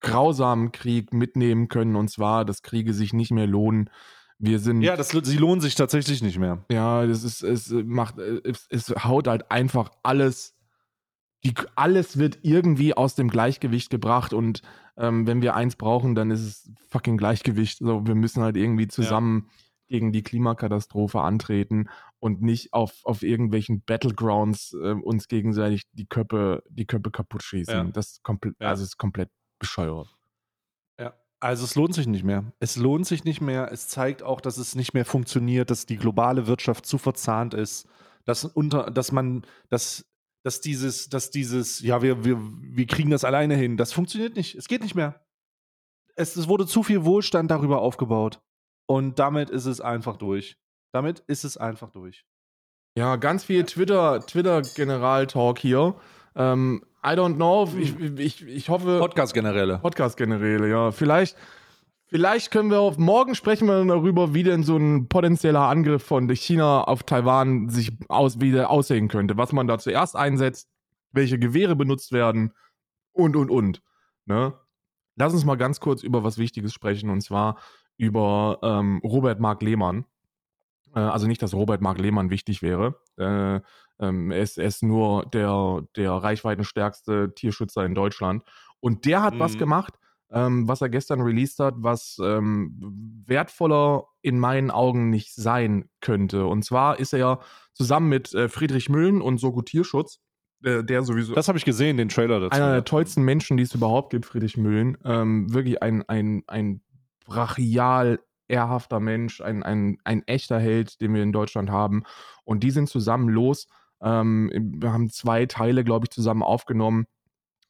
[SPEAKER 2] grausamen Krieg mitnehmen können. Und zwar, dass Kriege sich nicht mehr lohnen. Wir sind.
[SPEAKER 1] Ja, das, sie lohnen sich tatsächlich nicht mehr.
[SPEAKER 2] Ja, das ist, es macht, es, es haut halt einfach alles. Die, alles wird irgendwie aus dem Gleichgewicht gebracht und ähm, wenn wir eins brauchen, dann ist es fucking Gleichgewicht. So, wir müssen halt irgendwie zusammen ja gegen die Klimakatastrophe antreten und nicht auf, auf irgendwelchen Battlegrounds äh, uns gegenseitig die Köpfe, die Köpfe kaputt schießen. Ja. Das ist komplett, ja. also ist komplett bescheuert.
[SPEAKER 1] Also es lohnt sich nicht mehr. Es lohnt sich nicht mehr. Es zeigt auch, dass es nicht mehr funktioniert, dass die globale Wirtschaft zu verzahnt ist, dass unter, dass man, dass, dass dieses, dass dieses, ja, wir, wir, wir kriegen das alleine hin. Das funktioniert nicht. Es geht nicht mehr. Es, es wurde zu viel Wohlstand darüber aufgebaut. Und damit ist es einfach durch. Damit ist es einfach durch.
[SPEAKER 2] Ja, ganz viel Twitter, Twitter-General-Talk hier. Ähm, I don't know. Ich, ich, ich hoffe.
[SPEAKER 1] Podcast-Generäle.
[SPEAKER 2] Podcast-Generäle, ja. Vielleicht, vielleicht können wir auf morgen sprechen wir darüber, wie denn so ein potenzieller Angriff von China auf Taiwan sich aus, wieder aussehen könnte. Was man da zuerst einsetzt, welche Gewehre benutzt werden und und und. Ne? Lass uns mal ganz kurz über was Wichtiges sprechen und zwar über ähm, Robert Mark Lehmann. Äh, also nicht, dass Robert Mark Lehmann wichtig wäre. Äh, ähm, er, ist, er, ist, nur der, der reichweitenstärkste Tierschützer in Deutschland. Und der hat mhm. was gemacht, ähm, was er gestern released hat, was ähm, wertvoller in meinen Augen nicht sein könnte. Und zwar ist er zusammen mit äh, Friedrich Müllen und Sogo Tierschutz, äh, der sowieso.
[SPEAKER 1] Das habe ich gesehen, den Trailer
[SPEAKER 2] dazu. Einer der tollsten Menschen, die es überhaupt gibt, Friedrich Müllen. Ähm, wirklich ein, ein, ein brachial ehrhafter Mensch, ein, ein, ein echter Held, den wir in Deutschland haben. Und die sind zusammen los. Ähm, wir haben zwei Teile, glaube ich, zusammen aufgenommen.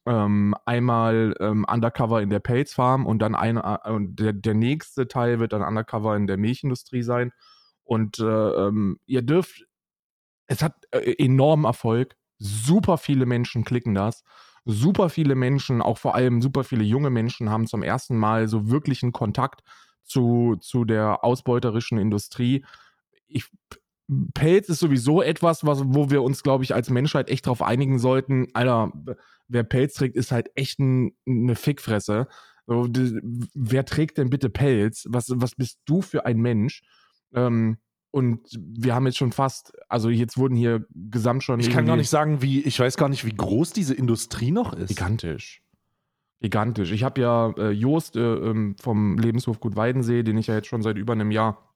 [SPEAKER 2] Ähm, einmal ähm, Undercover in der Pelz Farm und dann ein, äh, der, der nächste Teil wird dann Undercover in der Milchindustrie sein. Und äh, ähm, ihr dürft, es hat äh, enormen Erfolg. Super viele Menschen klicken das super viele Menschen, auch vor allem super viele junge Menschen, haben zum ersten Mal so wirklichen Kontakt zu, zu der ausbeuterischen Industrie. Ich, Pelz ist sowieso etwas, was, wo wir uns, glaube ich, als Menschheit echt drauf einigen sollten. Alter, wer Pelz trägt, ist halt echt ein, eine Fickfresse. Wer trägt denn bitte Pelz? Was, was bist du für ein Mensch? Ähm, und wir haben jetzt schon fast, also jetzt wurden hier gesamt schon.
[SPEAKER 1] Ich kann gar nicht sagen, wie, ich weiß gar nicht, wie groß diese Industrie noch ist.
[SPEAKER 2] Gigantisch. Gigantisch. Ich habe ja äh, Joost äh, ähm, vom Lebenshof Gut Weidensee, den ich ja jetzt schon seit über einem Jahr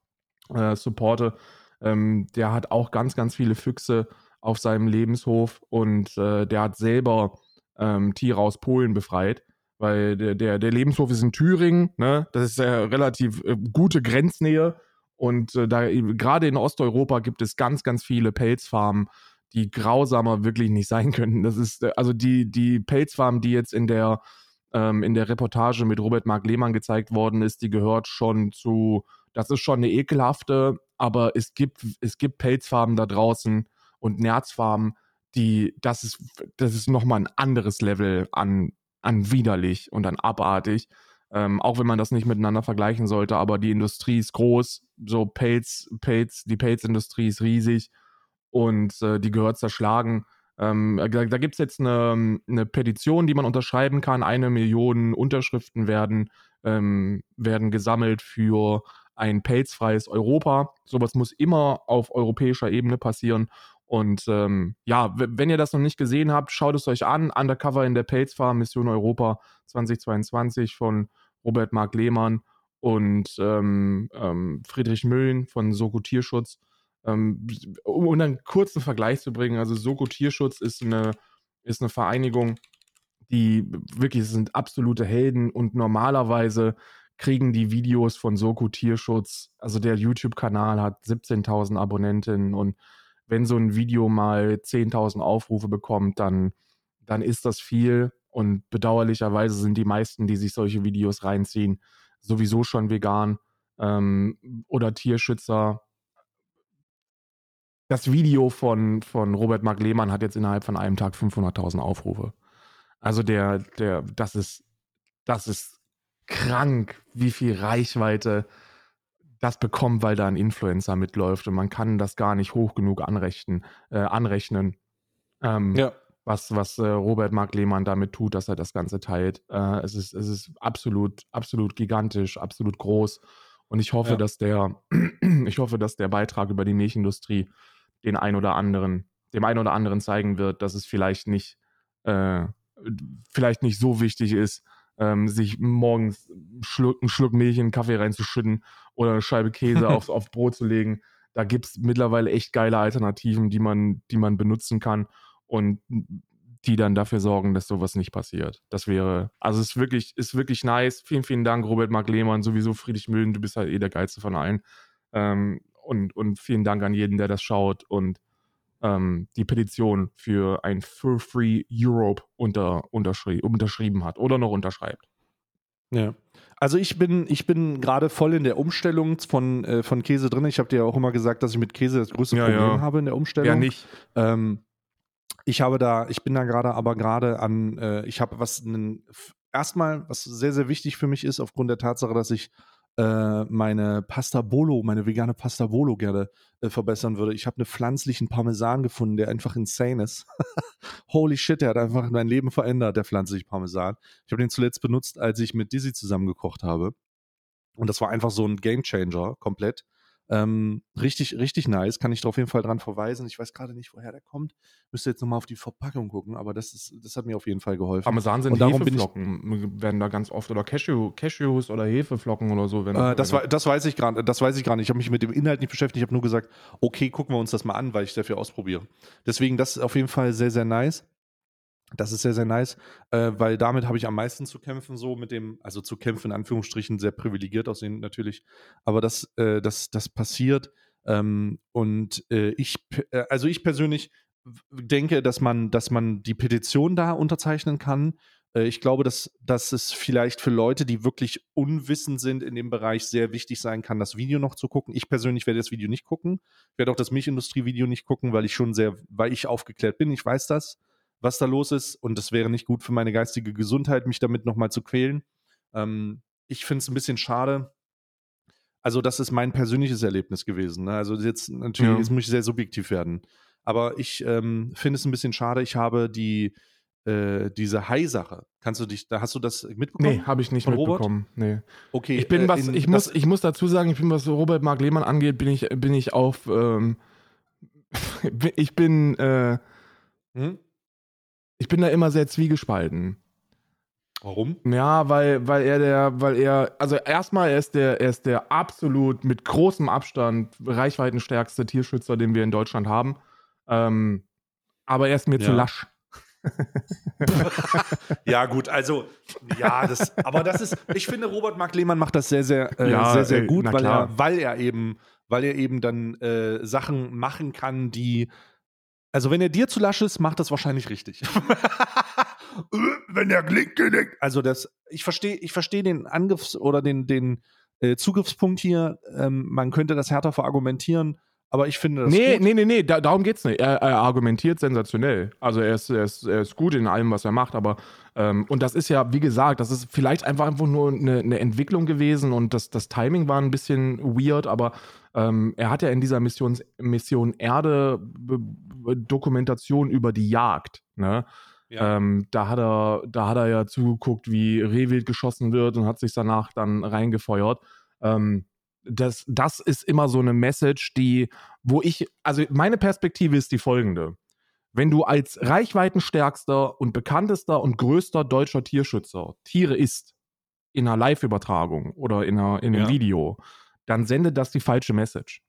[SPEAKER 2] äh, supporte. Ähm, der hat auch ganz, ganz viele Füchse auf seinem Lebenshof und äh, der hat selber ähm, Tiere aus Polen befreit weil der, der, der Lebenshof ist in Thüringen, ne? Das ist ja relativ äh, gute Grenznähe und äh, da gerade in Osteuropa gibt es ganz, ganz viele Pelzfarmen, die grausamer wirklich nicht sein [LAUGHS] könnten. Das ist äh, also die, die Pelzfarm, die jetzt in der, ähm, in der Reportage mit Robert Mark Lehmann gezeigt worden ist, die gehört schon zu, das ist schon eine ekelhafte, aber es gibt, es gibt Pelzfarmen da draußen und Nerzfarmen, die, das ist, das ist nochmal ein anderes Level an, an widerlich und an abartig. Ähm, auch wenn man das nicht miteinander vergleichen sollte, aber die Industrie ist groß, so Pelz, Pelz, die Pelzindustrie ist riesig und äh, die gehört zerschlagen. Ähm, da da gibt es jetzt eine, eine, Petition, die man unterschreiben kann. Eine Million Unterschriften werden, ähm, werden gesammelt für ein pelzfreies Europa. Sowas muss immer auf europäischer Ebene passieren. Und ähm, ja, wenn ihr das noch nicht gesehen habt, schaut es euch an. Undercover in der Pelzfarm Mission Europa 2022 von Robert Mark Lehmann und ähm, ähm, Friedrich Müllen von Soko Tierschutz. ähm, um einen kurzen Vergleich zu bringen, also Soko Tierschutz ist eine, ist eine Vereinigung, die wirklich sind absolute Helden und normalerweise kriegen die Videos von Soko Tierschutz, also der YouTube-Kanal hat 17.000 Abonnentinnen und wenn so ein Video mal 10.000 Aufrufe bekommt, dann, dann ist das viel und bedauerlicherweise sind die meisten, die sich solche Videos reinziehen, sowieso schon vegan ähm, oder Tierschützer. Das Video von, von Robert Mark Lehmann hat jetzt innerhalb von einem Tag 500.000 Aufrufe. Also der, der, das ist, das ist krank, wie viel Reichweite das bekommt, weil da ein Influencer mitläuft und man kann das gar nicht hoch genug anrechnen. Äh, anrechnen. Ähm, ja. Was, was äh, Robert Mark Lehmann damit tut, dass er das Ganze teilt. Äh, es, ist, es ist absolut, absolut gigantisch, absolut groß. Und ich hoffe, ja. dass der, [CLEARS THROAT] ich hoffe, dass der Beitrag über die Milchindustrie den ein oder anderen, dem einen oder anderen zeigen wird, dass es vielleicht nicht, äh, vielleicht nicht so wichtig ist, ähm, sich morgens einen Schluck, einen Schluck Milch in einen Kaffee reinzuschütten oder eine Scheibe Käse [LAUGHS] auf, auf Brot zu legen. Da gibt es mittlerweile echt geile Alternativen, die man, die man benutzen kann und die dann dafür sorgen, dass sowas nicht passiert. Das wäre, also es ist wirklich, ist wirklich nice. Vielen, vielen Dank, Robert Mark Lehmann, sowieso Friedrich Müllen, du bist halt eh der Geilste von allen. Ähm, und, und vielen Dank an jeden, der das schaut und ähm, die Petition für ein Fur Free Europe unter, unterschrie unterschrieben hat oder noch unterschreibt.
[SPEAKER 1] Ja. Also ich bin, ich bin gerade voll in der Umstellung von, äh, von Käse drin. Ich habe dir ja auch immer gesagt, dass ich mit Käse das größte ja, Problem ja. habe in der Umstellung. Ja,
[SPEAKER 2] nicht.
[SPEAKER 1] Ähm, ich habe da, ich bin da gerade aber gerade an, äh, ich habe was, erstmal, was sehr, sehr wichtig für mich ist, aufgrund der Tatsache, dass ich äh, meine Pasta Bolo, meine vegane Pasta Bolo gerne äh, verbessern würde. Ich habe einen pflanzlichen Parmesan gefunden, der einfach insane ist. [LAUGHS] Holy shit, der hat einfach mein Leben verändert, der pflanzliche Parmesan. Ich habe den zuletzt benutzt, als ich mit Dizzy zusammen gekocht habe. Und das war einfach so ein Game Changer komplett. Ähm, richtig, richtig nice. Kann ich da auf jeden Fall dran verweisen. Ich weiß gerade nicht, woher der kommt. Müsste jetzt nochmal auf die Verpackung gucken, aber das, ist, das hat mir auf jeden Fall geholfen.
[SPEAKER 2] Parmesan sind Hefeflocken, werden da ganz oft oder Cashew, Cashews oder Hefeflocken oder so.
[SPEAKER 1] Wenn, äh, das, war, das weiß ich gerade, das weiß ich gerade. Ich habe mich mit dem Inhalt nicht beschäftigt. Ich habe nur gesagt, okay, gucken wir uns das mal an, weil ich dafür ausprobiere. Deswegen, das ist auf jeden Fall sehr, sehr nice. Das ist sehr, sehr nice, äh, weil damit habe ich am meisten zu kämpfen, so mit dem, also zu kämpfen in Anführungsstrichen, sehr privilegiert aussehen natürlich. Aber das, äh, das, das passiert. Ähm, und äh, ich, äh, also ich persönlich denke, dass man, dass man die Petition da unterzeichnen kann. Äh, ich glaube, dass, dass es vielleicht für Leute, die wirklich unwissend sind in dem Bereich, sehr wichtig sein kann, das Video noch zu gucken. Ich persönlich werde das Video nicht gucken. Ich werde auch das Milchindustrie-Video nicht gucken, weil ich schon sehr, weil ich aufgeklärt bin. Ich weiß das was da los ist. Und es wäre nicht gut für meine geistige Gesundheit, mich damit nochmal zu quälen. Ähm, ich finde es ein bisschen schade. Also, das ist mein persönliches Erlebnis gewesen. Ne? Also, jetzt natürlich, ja. jetzt muss ich sehr subjektiv werden. Aber ich ähm, finde es ein bisschen schade. Ich habe die, äh, diese Hai-Sache. Kannst du dich, da hast du das mitbekommen?
[SPEAKER 2] Nee, habe ich nicht mitbekommen. Nee.
[SPEAKER 1] Okay.
[SPEAKER 2] Ich bin äh, was, ich muss, ich muss dazu sagen, ich bin, was Robert Mark Lehmann angeht, bin ich, bin ich auf, ähm, [LAUGHS] ich bin, äh, hm? Ich bin da immer sehr zwiegespalten.
[SPEAKER 1] Warum?
[SPEAKER 2] Ja, weil, weil er der, weil er, also erstmal er ist der, er ist der absolut mit großem Abstand reichweitenstärkste Tierschützer, den wir in Deutschland haben. Ähm, aber er ist mir ja. zu lasch. [LAUGHS]
[SPEAKER 1] ja, gut, also, ja, das, aber das ist, ich finde, Robert Mark Lehmann macht das sehr, sehr, äh, ja, sehr, sehr gut, weil er, weil er eben, weil er eben dann äh, Sachen machen kann, die also, wenn er dir zu lasch ist, macht das wahrscheinlich richtig. [LAUGHS]
[SPEAKER 3] wenn er Klinke denkt.
[SPEAKER 1] Also, das, ich verstehe ich versteh den Angriffs- oder den, den äh, Zugriffspunkt hier. Ähm, man könnte das härter verargumentieren, aber ich finde das.
[SPEAKER 2] Nee, gut. nee, nee, nee, da, darum geht's nicht. Er, er, argumentiert sensationell. Also, er ist, er, ist, er ist gut in allem, was er macht, aber. Ähm, und das ist ja, wie gesagt, das ist vielleicht einfach, einfach nur eine, eine Entwicklung gewesen und das, das Timing war ein bisschen weird, aber ähm, er hat ja in dieser Mission, Mission Erde Dokumentation über die Jagd. Ne? Ja. Ähm, da, hat er, da hat er ja zugeguckt, wie Rehwild geschossen wird und hat sich danach dann reingefeuert. Ähm, das, das ist immer so eine Message, die, wo ich, also meine Perspektive ist die folgende. Wenn du als reichweitenstärkster und bekanntester und größter deutscher Tierschützer Tiere isst, in einer Live-Übertragung oder in, einer, in einem ja. Video, dann sendet das die falsche Message.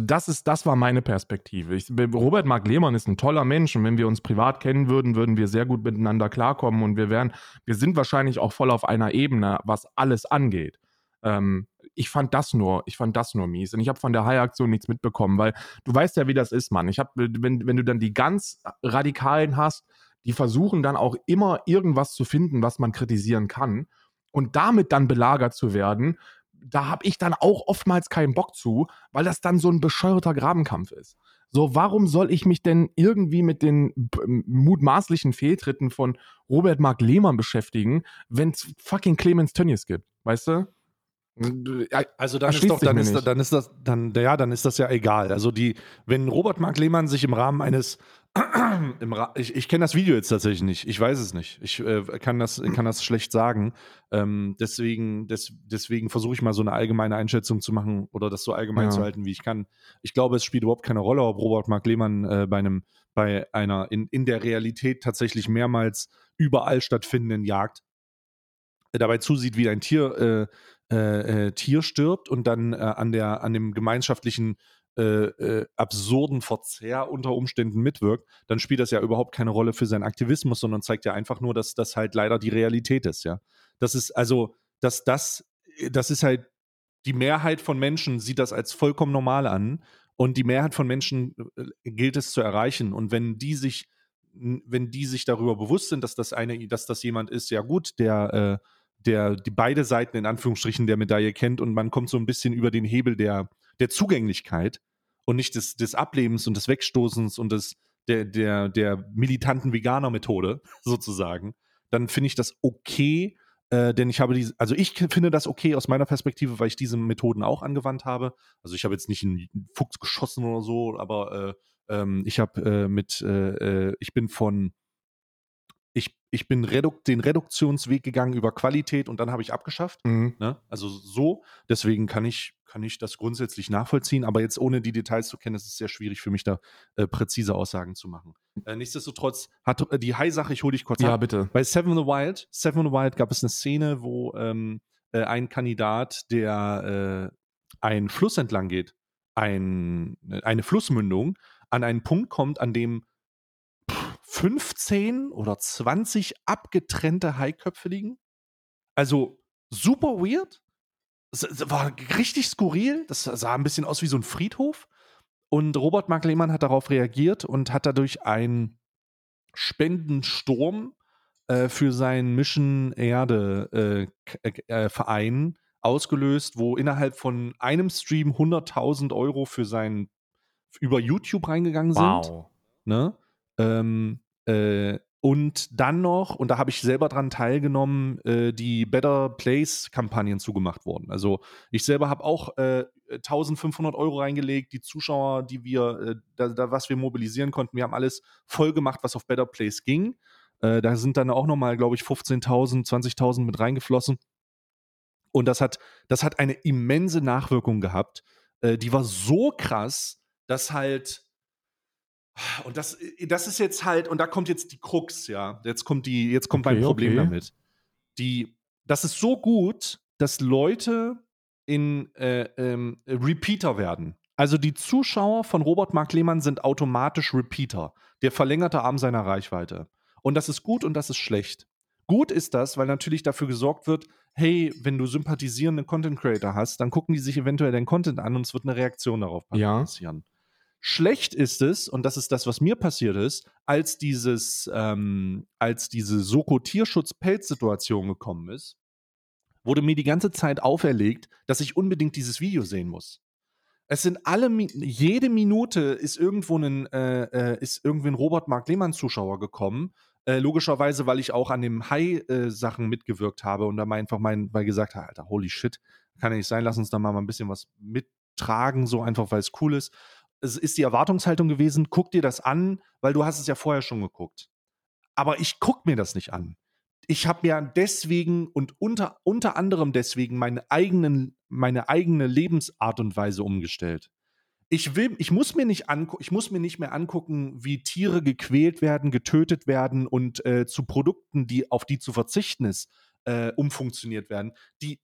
[SPEAKER 2] Das, ist, das war meine Perspektive. Ich, Robert Mark Lehmann ist ein toller Mensch und wenn wir uns privat kennen würden, würden wir sehr gut miteinander klarkommen und wir wären, wir sind wahrscheinlich auch voll auf einer Ebene, was alles angeht. Ähm, ich fand das nur, ich fand das nur mies. Und ich habe von der High-Aktion nichts mitbekommen, weil du weißt ja, wie das ist, Mann. Ich habe, wenn, wenn du dann die ganz Radikalen hast, die versuchen dann auch immer irgendwas zu finden, was man kritisieren kann. Und damit dann belagert zu werden, da habe ich dann auch oftmals keinen Bock zu, weil das dann so ein bescheuerter Grabenkampf ist. So, warum soll ich mich denn irgendwie mit den mutmaßlichen Fehltritten von Robert Mark Lehmann beschäftigen, wenn es fucking Clemens Tönnies gibt? Weißt du?
[SPEAKER 1] Also dann ist doch, dann ist, dann ist das, dann, ja, dann ist das ja egal. Also die, wenn Robert Mark Lehmann sich im Rahmen eines [CLEARS THROAT] im Ra ich, ich kenne das Video jetzt tatsächlich nicht. Ich weiß es nicht. Ich äh, kann, das, kann das schlecht sagen. Ähm, deswegen des, deswegen versuche ich mal so eine allgemeine Einschätzung zu machen oder das so allgemein ja. zu halten, wie ich kann. Ich glaube, es spielt überhaupt keine Rolle, ob Robert Mark Lehmann äh, bei einem, bei einer in, in der Realität tatsächlich mehrmals überall stattfindenden Jagd dabei zusieht, wie ein Tier äh, äh, äh, Tier stirbt und dann äh, an, der, an dem gemeinschaftlichen äh, absurden Verzehr unter Umständen mitwirkt, dann spielt das ja überhaupt keine Rolle für seinen Aktivismus, sondern zeigt ja einfach nur, dass das halt leider die Realität ist, ja. Das ist also, dass das, das ist halt, die Mehrheit von Menschen sieht das als vollkommen normal an und die Mehrheit von Menschen gilt es zu erreichen. Und wenn die sich, wenn die sich darüber bewusst sind, dass das eine, dass das jemand ist, ja gut, der äh, der die beide Seiten in Anführungsstrichen der Medaille kennt und man kommt so ein bisschen über den Hebel der, der Zugänglichkeit und nicht des, des Ablebens und des Wegstoßens und des, der, der, der militanten Veganer-Methode [LAUGHS] sozusagen, dann finde ich das okay, äh, denn ich habe diese, also ich finde das okay aus meiner Perspektive, weil ich diese Methoden auch angewandt habe. Also ich habe jetzt nicht einen Fuchs geschossen oder so, aber äh, ähm, ich habe äh, mit, äh, äh, ich bin von ich, bin Reduk den Reduktionsweg gegangen über Qualität und dann habe ich abgeschafft. Mhm. Ne? Also so, deswegen kann ich, kann ich das grundsätzlich nachvollziehen, aber jetzt ohne die Details zu kennen, ist es sehr schwierig für mich da äh, präzise Aussagen zu machen. Äh, nichtsdestotrotz hat äh, die High-Sache, ich hole dich kurz
[SPEAKER 2] ja,
[SPEAKER 1] ab.
[SPEAKER 2] bitte.
[SPEAKER 1] Bei Seven the Wild, Seven the Wild gab es eine Szene, wo ähm, äh, ein Kandidat, der äh, einen Fluss entlang geht, ein, eine Flussmündung, an einen Punkt kommt, an dem 15 oder 20 abgetrennte Haiköpfe liegen. Also super weird. Es war richtig skurril. Das sah ein bisschen aus wie so ein Friedhof. Und Robert Mark Lehmann hat darauf reagiert und hat dadurch einen Spendensturm äh, für seinen Mission Erde äh, äh, Verein ausgelöst, wo innerhalb von einem Stream 100.000 Euro für sein über YouTube reingegangen sind. Wow. Ne? Ähm, äh, und dann noch, und da habe ich selber dran teilgenommen, äh, die Better Place-Kampagnen zugemacht wurden. Also ich selber habe auch äh, 1500 Euro reingelegt, die Zuschauer, die wir, äh, da, da, was wir mobilisieren konnten, wir haben alles voll gemacht, was auf Better Place ging. Äh, da sind dann auch nochmal, glaube ich, 15.000, 20.000 mit reingeflossen. Und das hat, das hat eine immense Nachwirkung gehabt. Äh, die war so krass, dass halt und das, äh, das ist jetzt halt, und da kommt jetzt die Krux, ja. Jetzt kommt die, jetzt kommt okay, mein Problem okay. damit. Die, das ist so gut, dass Leute in äh, ähm, Repeater werden. Also die Zuschauer von Robert Mark Lehmann sind automatisch Repeater, der verlängerte Arm seiner Reichweite. Und das ist gut und das ist schlecht. Gut ist das, weil natürlich dafür gesorgt wird, hey, wenn du sympathisierende Content Creator hast, dann gucken die sich eventuell deinen Content an und es wird eine Reaktion darauf passieren. Ja. Schlecht ist es, und das ist das, was mir passiert ist, als dieses, ähm, als diese Soko-Tierschutz-Pelz-Situation gekommen ist, wurde mir die ganze Zeit auferlegt, dass ich unbedingt dieses Video sehen muss. Es sind alle, jede Minute ist irgendwo ein, äh, äh, ist irgendwie ein Robert Mark Lehmann-Zuschauer gekommen. Äh, logischerweise, weil ich auch an dem Hai-Sachen äh, mitgewirkt habe und da mal einfach mein, weil gesagt habe, Alter, holy shit, kann ja nicht sein, lass uns da mal ein bisschen was mittragen, so einfach, weil es cool ist es ist die Erwartungshaltung gewesen, guck dir das an, weil du hast es ja vorher schon geguckt. Aber ich guck mir das nicht an. Ich habe mir deswegen und unter, unter anderem deswegen meine, eigenen, meine eigene Lebensart und Weise umgestellt. Ich will, ich muss mir nicht ich muss mir nicht mehr angucken, wie Tiere gequält werden, getötet werden und äh, zu Produkten, die auf die zu verzichten ist, äh, umfunktioniert werden. Die,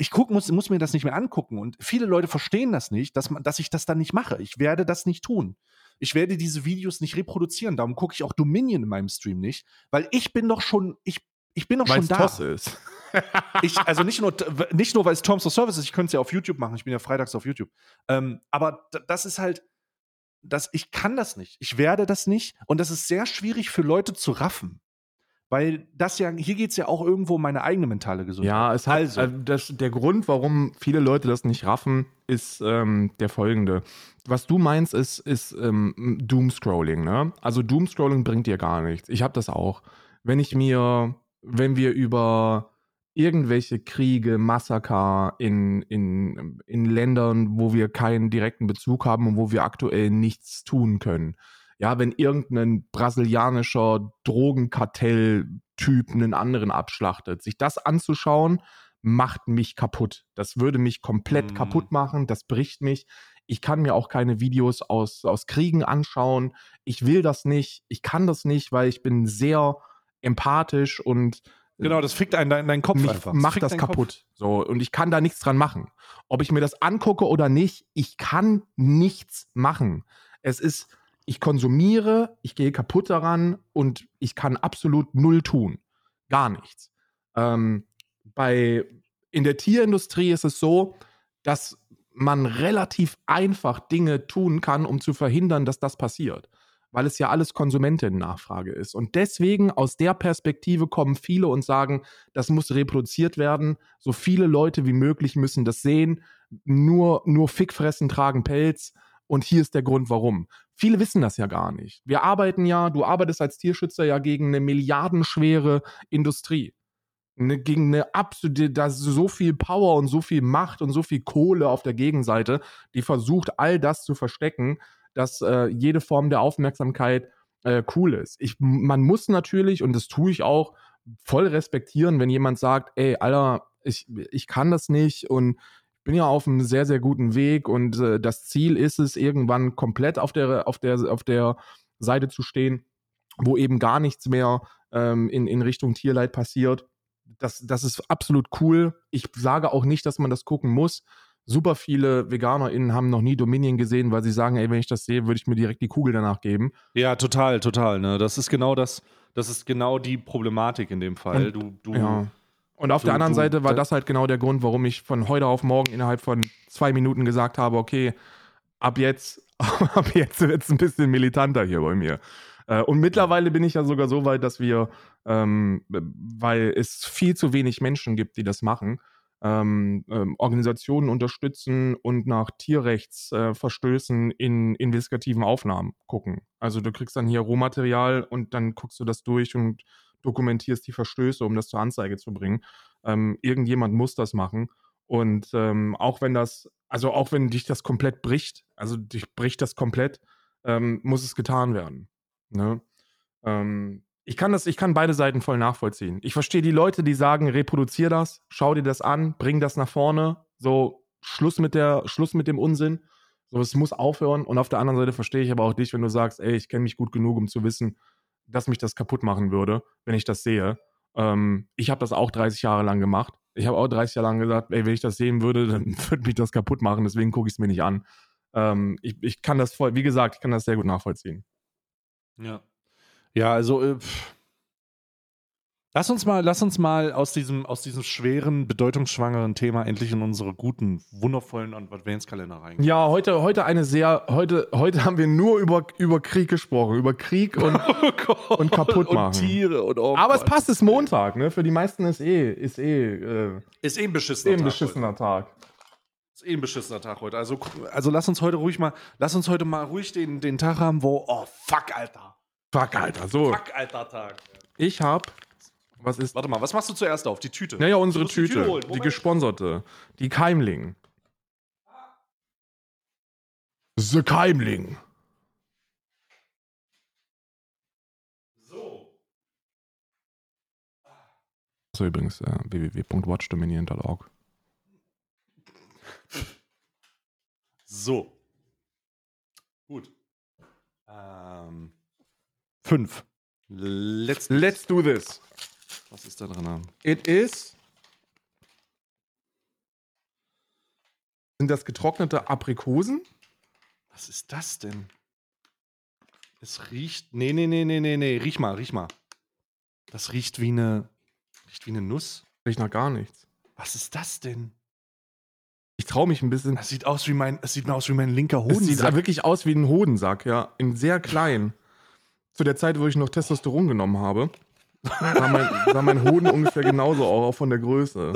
[SPEAKER 1] ich guck, muss, muss mir das nicht mehr angucken. Und viele Leute verstehen das nicht, dass, man, dass ich das dann nicht mache. Ich werde das nicht tun. Ich werde diese Videos nicht reproduzieren. Darum gucke ich auch Dominion in meinem Stream nicht, weil ich bin doch schon, ich, ich bin doch schon da.
[SPEAKER 2] Toss ist. [LAUGHS]
[SPEAKER 1] Ich, also nicht nur, nicht nur weil es Terms of Service ist, ich könnte es ja auf YouTube machen. Ich bin ja freitags auf YouTube. Ähm, aber das ist halt, das, ich kann das nicht. Ich werde das nicht. Und das ist sehr schwierig für Leute zu raffen. Weil das ja, hier geht es ja auch irgendwo um meine eigene mentale Gesundheit.
[SPEAKER 2] Ja, es hat,
[SPEAKER 1] Also.
[SPEAKER 2] also. das, der Grund, warum viele Leute das nicht raffen, ist ähm, der folgende. Was du meinst, ist, ist ähm, Doomscrolling. Ne? Also Doomscrolling bringt dir gar nichts. Ich habe das auch. Wenn ich mir, wenn wir über irgendwelche Kriege, Massaker in, in, in Ländern, wo wir keinen direkten Bezug haben und wo wir aktuell nichts tun können. Ja, wenn irgendein brasilianischer Drogenkartell-Typ einen anderen abschlachtet, sich das anzuschauen, macht mich kaputt. Das würde mich komplett
[SPEAKER 1] Mhm.
[SPEAKER 2] kaputt machen. Das bricht mich. Ich kann mir auch keine Videos aus, aus Kriegen anschauen. Ich will das nicht. Ich kann das nicht, weil ich bin sehr empathisch und
[SPEAKER 1] Genau, das fickt einen deinen deinen Kopf
[SPEAKER 2] mich
[SPEAKER 1] einfach.
[SPEAKER 2] macht
[SPEAKER 1] fickt
[SPEAKER 2] das
[SPEAKER 1] deinen Kopf.
[SPEAKER 2] kaputt. So, und ich kann da nichts dran machen. Ob ich mir das angucke oder nicht, ich kann nichts machen. Es ist, ich konsumiere, ich gehe kaputt daran und ich kann absolut null tun. Gar nichts. Ähm, bei, in der Tierindustrie ist es so, dass man relativ einfach Dinge tun kann, um zu verhindern, dass das passiert. Weil es ja alles Konsumentennachfrage ist. Und deswegen aus der Perspektive kommen viele und sagen, das muss reproduziert werden. So viele Leute wie möglich müssen das sehen. Nur, nur Fickfressen tragen Pelz. Und hier ist der Grund, warum. Viele wissen das ja gar nicht. Wir arbeiten ja, du arbeitest als Tierschützer ja gegen eine milliardenschwere Industrie. Eine, gegen eine absolute, da ist so viel Power und so viel Macht und so viel Kohle auf der Gegenseite, die versucht, all das zu verstecken, dass äh, jede Form der Aufmerksamkeit äh, cool ist. Ich, man muss natürlich, und das tue ich auch, voll respektieren, wenn jemand sagt, ey, Alter, ich, ich kann das nicht und bin ja auf einem sehr, sehr guten Weg und äh, das Ziel ist es, irgendwann komplett auf der, auf der, auf der Seite zu stehen, wo eben gar nichts mehr ähm, in, in Richtung Tierleid passiert. Das, das ist absolut cool. Ich sage auch nicht, dass man das gucken muss. Super viele VeganerInnen haben noch nie Dominion gesehen, weil sie sagen, ey, wenn ich das sehe, würde ich mir direkt die Kugel danach geben.
[SPEAKER 1] Ja, total, total. Ne? Das ist genau das, das ist genau die Problematik in dem Fall.
[SPEAKER 2] Und-
[SPEAKER 1] du, du,
[SPEAKER 2] Ja. Und auf
[SPEAKER 1] Du-
[SPEAKER 2] der anderen
[SPEAKER 1] du-
[SPEAKER 2] Seite war
[SPEAKER 1] da-
[SPEAKER 2] das halt genau der Grund, warum ich von heute auf morgen innerhalb von zwei Minuten gesagt habe, okay, ab jetzt, [LAUGHS] ab jetzt wird es ein bisschen militanter hier bei mir. Äh, Und mittlerweile bin ich ja sogar so weit, dass wir, ähm, weil es viel zu wenig Menschen gibt, die das machen, ähm, ähm, Organisationen unterstützen und nach Tierrechtsverstößen äh, in investigativen Aufnahmen gucken. Also du kriegst dann hier Rohmaterial und dann guckst du das durch und dokumentierst die Verstöße, um das zur Anzeige zu bringen. Ähm, irgendjemand muss das machen. Und ähm, auch wenn das, also auch wenn dich das komplett bricht, also dich bricht das komplett, ähm, muss es getan werden. Ne? Ähm, ich kann das, ich kann beide Seiten voll nachvollziehen. Ich verstehe die Leute, die sagen, reproduzier das, schau dir das an, bring das nach vorne, so Schluss mit der, Schluss mit dem Unsinn. So, es muss aufhören. Und auf der anderen Seite verstehe ich aber auch dich, wenn du sagst, ey, ich kenne mich gut genug, um zu wissen, dass mich das kaputt machen würde, wenn ich das sehe. Ähm, ich habe das auch 30 Jahre lang gemacht. Ich habe auch 30 Jahre lang gesagt, ey, wenn ich das sehen würde, [LAUGHS] dann würde mich das kaputt machen, deswegen gucke ich es mir nicht an. Ähm, ich, ich kann das voll, wie gesagt, ich kann das sehr gut nachvollziehen.
[SPEAKER 1] Ja. Ja, also äh. Lass uns mal, lass uns mal aus diesem, aus diesem schweren, bedeutungsschwangeren Thema endlich in unsere guten, wundervollen Adventskalender reingehen.
[SPEAKER 2] Ja, heute, heute eine sehr, heute, heute haben wir nur über, über Krieg gesprochen, über Krieg und [LAUGHS]
[SPEAKER 1] Oh Gott.
[SPEAKER 2] Und kaputt machen.
[SPEAKER 1] Und Tiere und oh
[SPEAKER 2] aber es
[SPEAKER 1] Gott.
[SPEAKER 2] passt, es ist Montag, ne? Für die meisten ist eh, ist eh, äh,
[SPEAKER 1] Ist eh ein beschissener
[SPEAKER 2] eh ein
[SPEAKER 1] Tag
[SPEAKER 2] beschissener Tag.
[SPEAKER 1] Ist eh ein beschissener Tag heute. Also, also lass uns heute ruhig mal, lass uns heute mal ruhig den, den Tag haben, wo, oh fuck, Alter.
[SPEAKER 2] Fuck, Alter, so.
[SPEAKER 1] Fuck, alter Tag.
[SPEAKER 2] Ich hab, was ist,
[SPEAKER 1] Warte mal, was machst du zuerst auf? Die Tüte.
[SPEAKER 2] naja, unsere
[SPEAKER 1] musst die
[SPEAKER 2] Tüte, die gesponserte, die Keimling. The Keimling.
[SPEAKER 1] So.
[SPEAKER 2] So übrigens äh, www.watchdominion.org.
[SPEAKER 1] So. Gut. Ähm, fünf. Let's,
[SPEAKER 2] Let's do this.
[SPEAKER 1] Was ist da drin?
[SPEAKER 2] It is Sind das getrocknete Aprikosen?
[SPEAKER 1] Was ist das denn? Es riecht. Nee, nee, nee, nee, nee, nee. Riech mal, riech mal. Das riecht wie eine. Riecht wie eine Nuss.
[SPEAKER 2] Riecht nach gar nichts.
[SPEAKER 1] Was ist das denn?
[SPEAKER 2] Ich traue mich ein bisschen.
[SPEAKER 1] Das sieht aus wie mein. Es sieht aus wie mein linker
[SPEAKER 2] Es sieht
[SPEAKER 1] Hodensack.
[SPEAKER 2] wirklich aus wie ein Hodensack, ja. In sehr klein. Zu der Zeit, wo ich noch Testosteron genommen habe, sah mein, sah mein Hoden ungefähr genauso auch, auch von der Größe.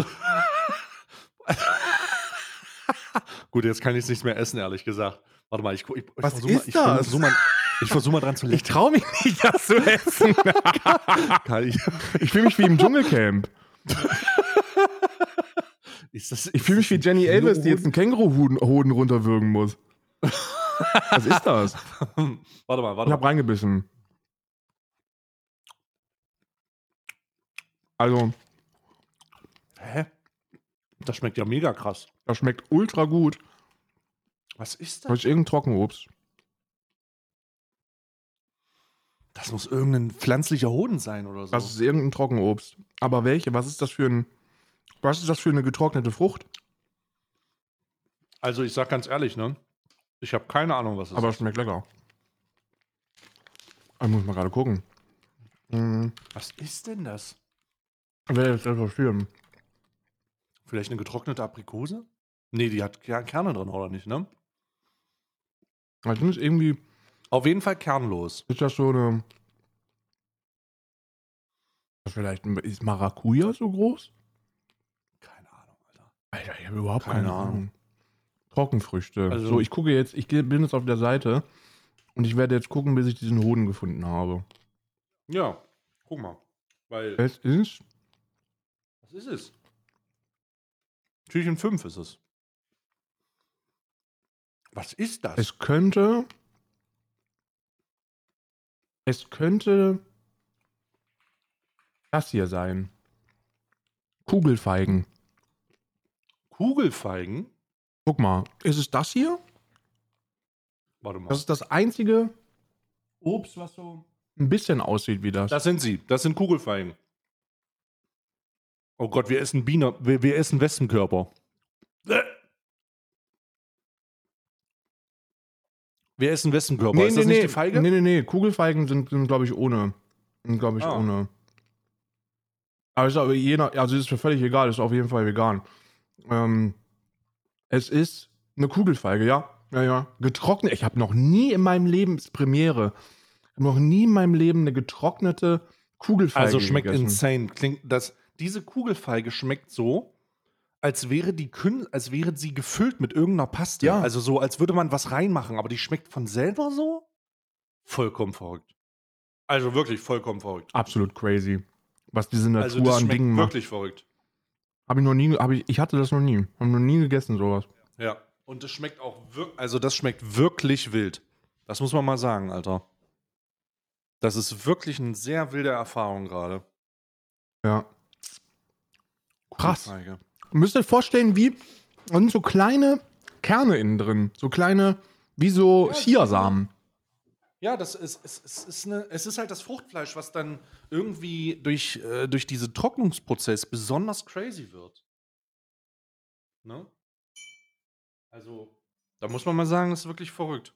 [SPEAKER 1] Gut, jetzt kann ich es nicht mehr essen, ehrlich gesagt. Warte mal, ich, ich, ich
[SPEAKER 2] Was
[SPEAKER 1] versuch mal, ich? Versuch mal, ich versuche mal dran zu
[SPEAKER 2] Ich
[SPEAKER 1] lecken.
[SPEAKER 2] traue mich nicht, das zu essen. [LAUGHS]
[SPEAKER 1] Ich,
[SPEAKER 2] Ich fühle mich wie im Dschungelcamp.
[SPEAKER 1] ist das,
[SPEAKER 2] Ich fühle mich wie Jenny Elvis, die jetzt einen Känguruhoden Hoden runterwürgen muss. Was ist das? [LAUGHS]
[SPEAKER 1] Warte mal,
[SPEAKER 2] Ich
[SPEAKER 1] warte
[SPEAKER 2] habe
[SPEAKER 1] mal.
[SPEAKER 2] reingebissen. Also,
[SPEAKER 1] Hä? Das schmeckt ja mega krass.
[SPEAKER 2] das schmeckt ultra gut.
[SPEAKER 1] Was ist
[SPEAKER 2] Das
[SPEAKER 1] das?
[SPEAKER 2] ist irgendein Trockenobst.
[SPEAKER 1] Das muss irgendein pflanzlicher Hoden sein oder so.
[SPEAKER 2] Das ist irgendein Trockenobst. Aber welche? Was ist das für ein. Was ist das für eine getrocknete Frucht?
[SPEAKER 1] also, ich sag ganz ehrlich, ne? Ich habe keine Ahnung, was es
[SPEAKER 2] Aber
[SPEAKER 1] ist.
[SPEAKER 2] es schmeckt lecker. Ich muss mal gerade gucken. Hm,
[SPEAKER 1] Was ist denn das?
[SPEAKER 2] Jetzt etwas filmen.
[SPEAKER 1] Vielleicht eine getrocknete Aprikose? Nee, die hat Ker- Kerne drin, oder nicht, ne?
[SPEAKER 2] Ich finde es irgendwie.
[SPEAKER 1] Auf jeden Fall kernlos.
[SPEAKER 2] Ist das so eine. Vielleicht ist Maracuja so groß?
[SPEAKER 1] Keine Ahnung, Alter.
[SPEAKER 2] Alter, ich habe überhaupt
[SPEAKER 1] Keine
[SPEAKER 2] keine,
[SPEAKER 1] Ahnung.
[SPEAKER 2] Ahnung. Trockenfrüchte.
[SPEAKER 1] Also-
[SPEAKER 2] so, ich gucke jetzt, ich bin jetzt auf der Seite und ich werde jetzt gucken, bis ich diesen Hoden gefunden habe.
[SPEAKER 1] Ja, guck mal. Weil,
[SPEAKER 2] Es ist.
[SPEAKER 1] Was ist es? Türchen 5 ist es. Was ist das?
[SPEAKER 2] Es könnte. Es könnte. Das hier sein. Kugelfeigen.
[SPEAKER 1] Kugelfeigen?
[SPEAKER 2] Guck mal, ist es das hier?
[SPEAKER 1] Warte mal.
[SPEAKER 2] Das ist das einzige Obst, was so ein bisschen aussieht wie das.
[SPEAKER 1] Das sind sie. Das sind Kugelfeigen. Oh Gott, wir essen Biene. Wir, wir essen Wespenkörper. Äh. Wir essen Wespenkörper. ist das nicht die Feige?
[SPEAKER 2] Nee, nee, nee. Kugelfeigen sind, sind glaube ich, ohne. Sind, glaube ich,
[SPEAKER 1] Ah.
[SPEAKER 2] ohne. Aber ist aber je nach, also ist mir völlig egal, ist auf jeden Fall vegan. Ähm, es ist eine Kugelfeige, ja. Ja, ja. Getrocknet. Ich habe noch nie in meinem Leben, ist Premiere, noch nie in meinem Leben eine getrocknete Kugelfeige
[SPEAKER 1] Also schmeckt
[SPEAKER 2] gegessen.
[SPEAKER 1] insane. Klingt das, diese Kugelfeige schmeckt so, als wäre die Kün als wäre sie gefüllt mit irgendeiner Paste.
[SPEAKER 2] Ja.
[SPEAKER 1] Also so, als würde man was reinmachen, aber die schmeckt von selber so? Vollkommen verrückt. Also wirklich vollkommen verrückt.
[SPEAKER 2] Absolut crazy. Was diese Natur
[SPEAKER 1] Also das
[SPEAKER 2] an
[SPEAKER 1] schmeckt
[SPEAKER 2] Dingen macht.
[SPEAKER 1] wirklich verrückt.
[SPEAKER 2] Habe ich noch nie, hab ich, ich hatte das noch nie. Habe noch nie gegessen, sowas.
[SPEAKER 1] Ja. Und das schmeckt auch wirklich, also das schmeckt wirklich wild. Das muss man mal sagen, Alter. Das ist wirklich eine sehr wilde Erfahrung gerade.
[SPEAKER 2] Ja. Krass.
[SPEAKER 1] Kugelfeige.
[SPEAKER 2] Ihr müsst euch vorstellen, wie da sind so kleine Kerne innen drin. So kleine, wie so
[SPEAKER 1] Ja,
[SPEAKER 2] Chiasamen.
[SPEAKER 1] Ja, das ist, es, es, ist eine, es ist halt das Fruchtfleisch, was dann irgendwie durch, äh, durch diesen Trocknungsprozess besonders crazy wird. Ne? Also, da muss man mal sagen, das ist wirklich verrückt.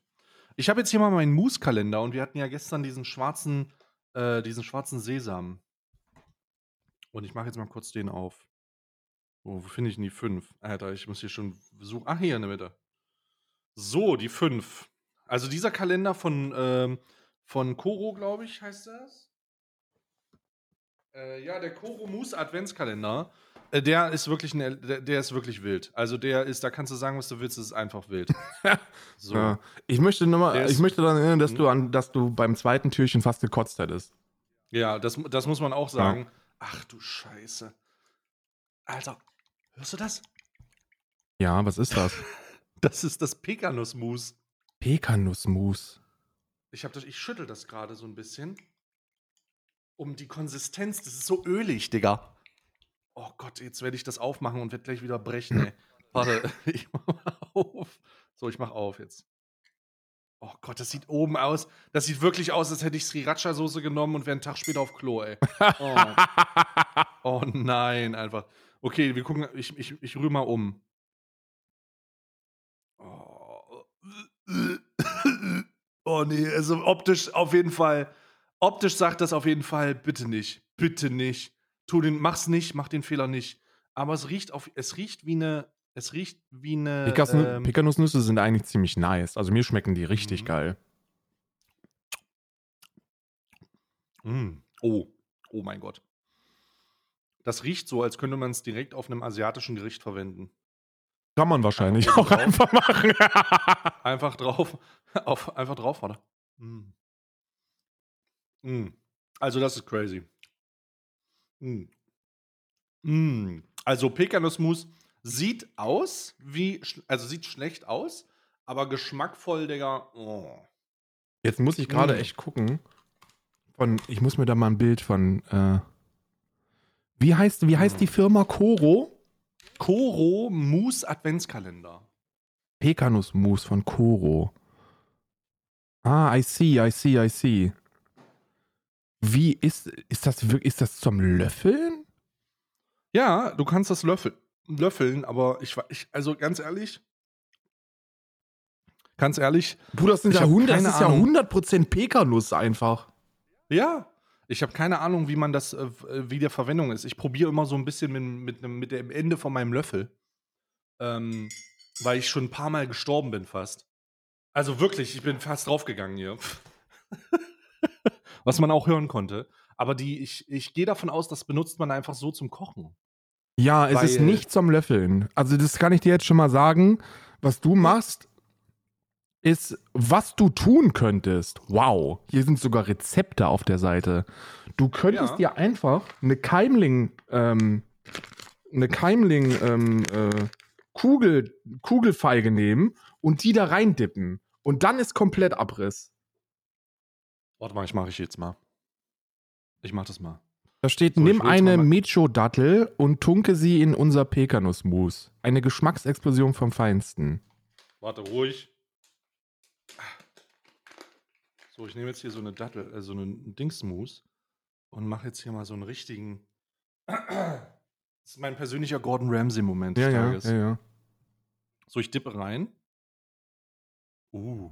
[SPEAKER 1] Ich habe jetzt hier mal meinen Mousse-Kalender und wir hatten ja gestern diesen schwarzen, äh, diesen schwarzen Sesam. Und ich mache jetzt mal kurz den auf. Wo, wo finde ich denn die 5? Alter, ich muss hier schon suchen. Ach, hier in der Mitte. So, die 5. Also dieser Kalender von, ähm, von Koro, glaube ich, heißt das. Äh, ja, der Koro Moose Adventskalender. Äh, der ist wirklich ein, der, der ist wirklich wild. Also der ist, da kannst du sagen, was du willst, es ist einfach wild. [LAUGHS] so.
[SPEAKER 2] Ja. Ich möchte noch mal,
[SPEAKER 1] Der ist-
[SPEAKER 2] ich möchte daran erinnern, dass
[SPEAKER 1] Mhm.
[SPEAKER 2] du an, dass du beim zweiten Türchen fast gekotzt hättest.
[SPEAKER 1] Ja, das, das muss man auch sagen. Ach du Scheiße. Alter, hörst du das?
[SPEAKER 2] Ja, was ist das? [LAUGHS]
[SPEAKER 1] Das ist das Pekanussmus.
[SPEAKER 2] Pekanussmus.
[SPEAKER 1] Ich, hab das, ich schüttel das gerade so ein bisschen. Um die Konsistenz. Das ist so ölig, Digga. Oh Gott, jetzt werde ich das aufmachen und werde gleich wieder brechen, ey. [LAUGHS] Warte, [LAUGHS] ich mach mal auf. So, ich mach auf jetzt. Oh Gott, das sieht oben aus. Das sieht wirklich aus, als hätte ich Sriracha-Soße genommen und wäre einen Tag später auf Klo, ey. Oh, oh nein, einfach. Okay, wir gucken, ich, ich, ich rühre mal um. Oh. oh nee, also optisch auf jeden Fall. Optisch sagt das auf jeden Fall, bitte nicht. Bitte nicht. Tu den, mach's nicht, mach den Fehler nicht. Aber es riecht auf, es riecht wie eine, es riecht wie eine. Ähm,
[SPEAKER 2] Pekanusnüsse sind eigentlich ziemlich nice. Also mir schmecken die richtig
[SPEAKER 1] mhm.
[SPEAKER 2] geil.
[SPEAKER 1] Mm. Oh, oh mein Gott. Das riecht so, als könnte man es direkt auf einem asiatischen Gericht verwenden.
[SPEAKER 2] Kann man wahrscheinlich
[SPEAKER 1] Einfach
[SPEAKER 2] auch
[SPEAKER 1] oben
[SPEAKER 2] einfach machen. [LAUGHS]
[SPEAKER 1] Einfach drauf, auf, einfach drauf, warte. Mm. Mm. Also das ist crazy. Mm. Mm. Also Pekanussmus sieht aus wie, also sieht schlecht aus, aber geschmackvoll, Digga. Oh.
[SPEAKER 2] Jetzt muss ich gerade
[SPEAKER 1] Mm.
[SPEAKER 2] echt gucken. Von, ich muss mir da mal ein Bild von. Äh, wie heißt, wie heißt die Firma Koro?
[SPEAKER 1] Koro Mousse Adventskalender.
[SPEAKER 2] Pekanussmus von Koro. Ah, I see, I see, I see. Wie ist, ist das wirklich, ist das zum Löffeln?
[SPEAKER 1] Ja, du kannst das löffel, löffeln, aber ich, ich, also ganz ehrlich, ganz ehrlich,
[SPEAKER 2] Bruder, das, sind ja
[SPEAKER 1] hab
[SPEAKER 2] 100, das ist ja
[SPEAKER 1] Ahnung.
[SPEAKER 2] 100% Pekanuss einfach.
[SPEAKER 1] Ja, ich habe keine Ahnung, wie man das, äh, wie der Verwendung ist. Ich probiere immer so ein bisschen mit, mit, mit dem Ende von meinem Löffel. Ähm, weil ich schon ein paar Mal gestorben bin fast. Also wirklich, ich bin fast draufgegangen hier. [LAUGHS] Was man auch hören konnte. Aber die, ich, ich gehe davon aus, das benutzt man einfach so zum Kochen.
[SPEAKER 2] Ja, es ist
[SPEAKER 1] Weil-
[SPEAKER 2] nicht zum Löffeln. Also das kann ich dir jetzt schon mal sagen. Was du machst, ist, was du tun könntest. Wow, hier sind sogar Rezepte auf der Seite. Du könntest
[SPEAKER 1] Ja.
[SPEAKER 2] dir einfach eine Keimling, ähm, eine Keimling, ähm, äh, Kugel, Kugelfeige nehmen und die da reindippen. Und dann ist komplett Abriss.
[SPEAKER 1] Warte mal, ich mache ich jetzt mal. Ich mach das mal.
[SPEAKER 2] Da steht,
[SPEAKER 1] So,
[SPEAKER 2] nimm eine Mecho-Dattel und tunke sie in unser Pekanussmus. Eine Geschmacksexplosion vom Feinsten.
[SPEAKER 1] Warte, ruhig. So, ich nehme jetzt hier so eine Dattel, äh, so einen Dingsmus und mache jetzt hier mal so einen richtigen. [CLEARS THROAT] Das ist mein persönlicher Gordon Ramsay-Moment des
[SPEAKER 2] Ja, ja,
[SPEAKER 1] Tages.
[SPEAKER 2] ja, ja.
[SPEAKER 1] So, ich dippe rein. Uh.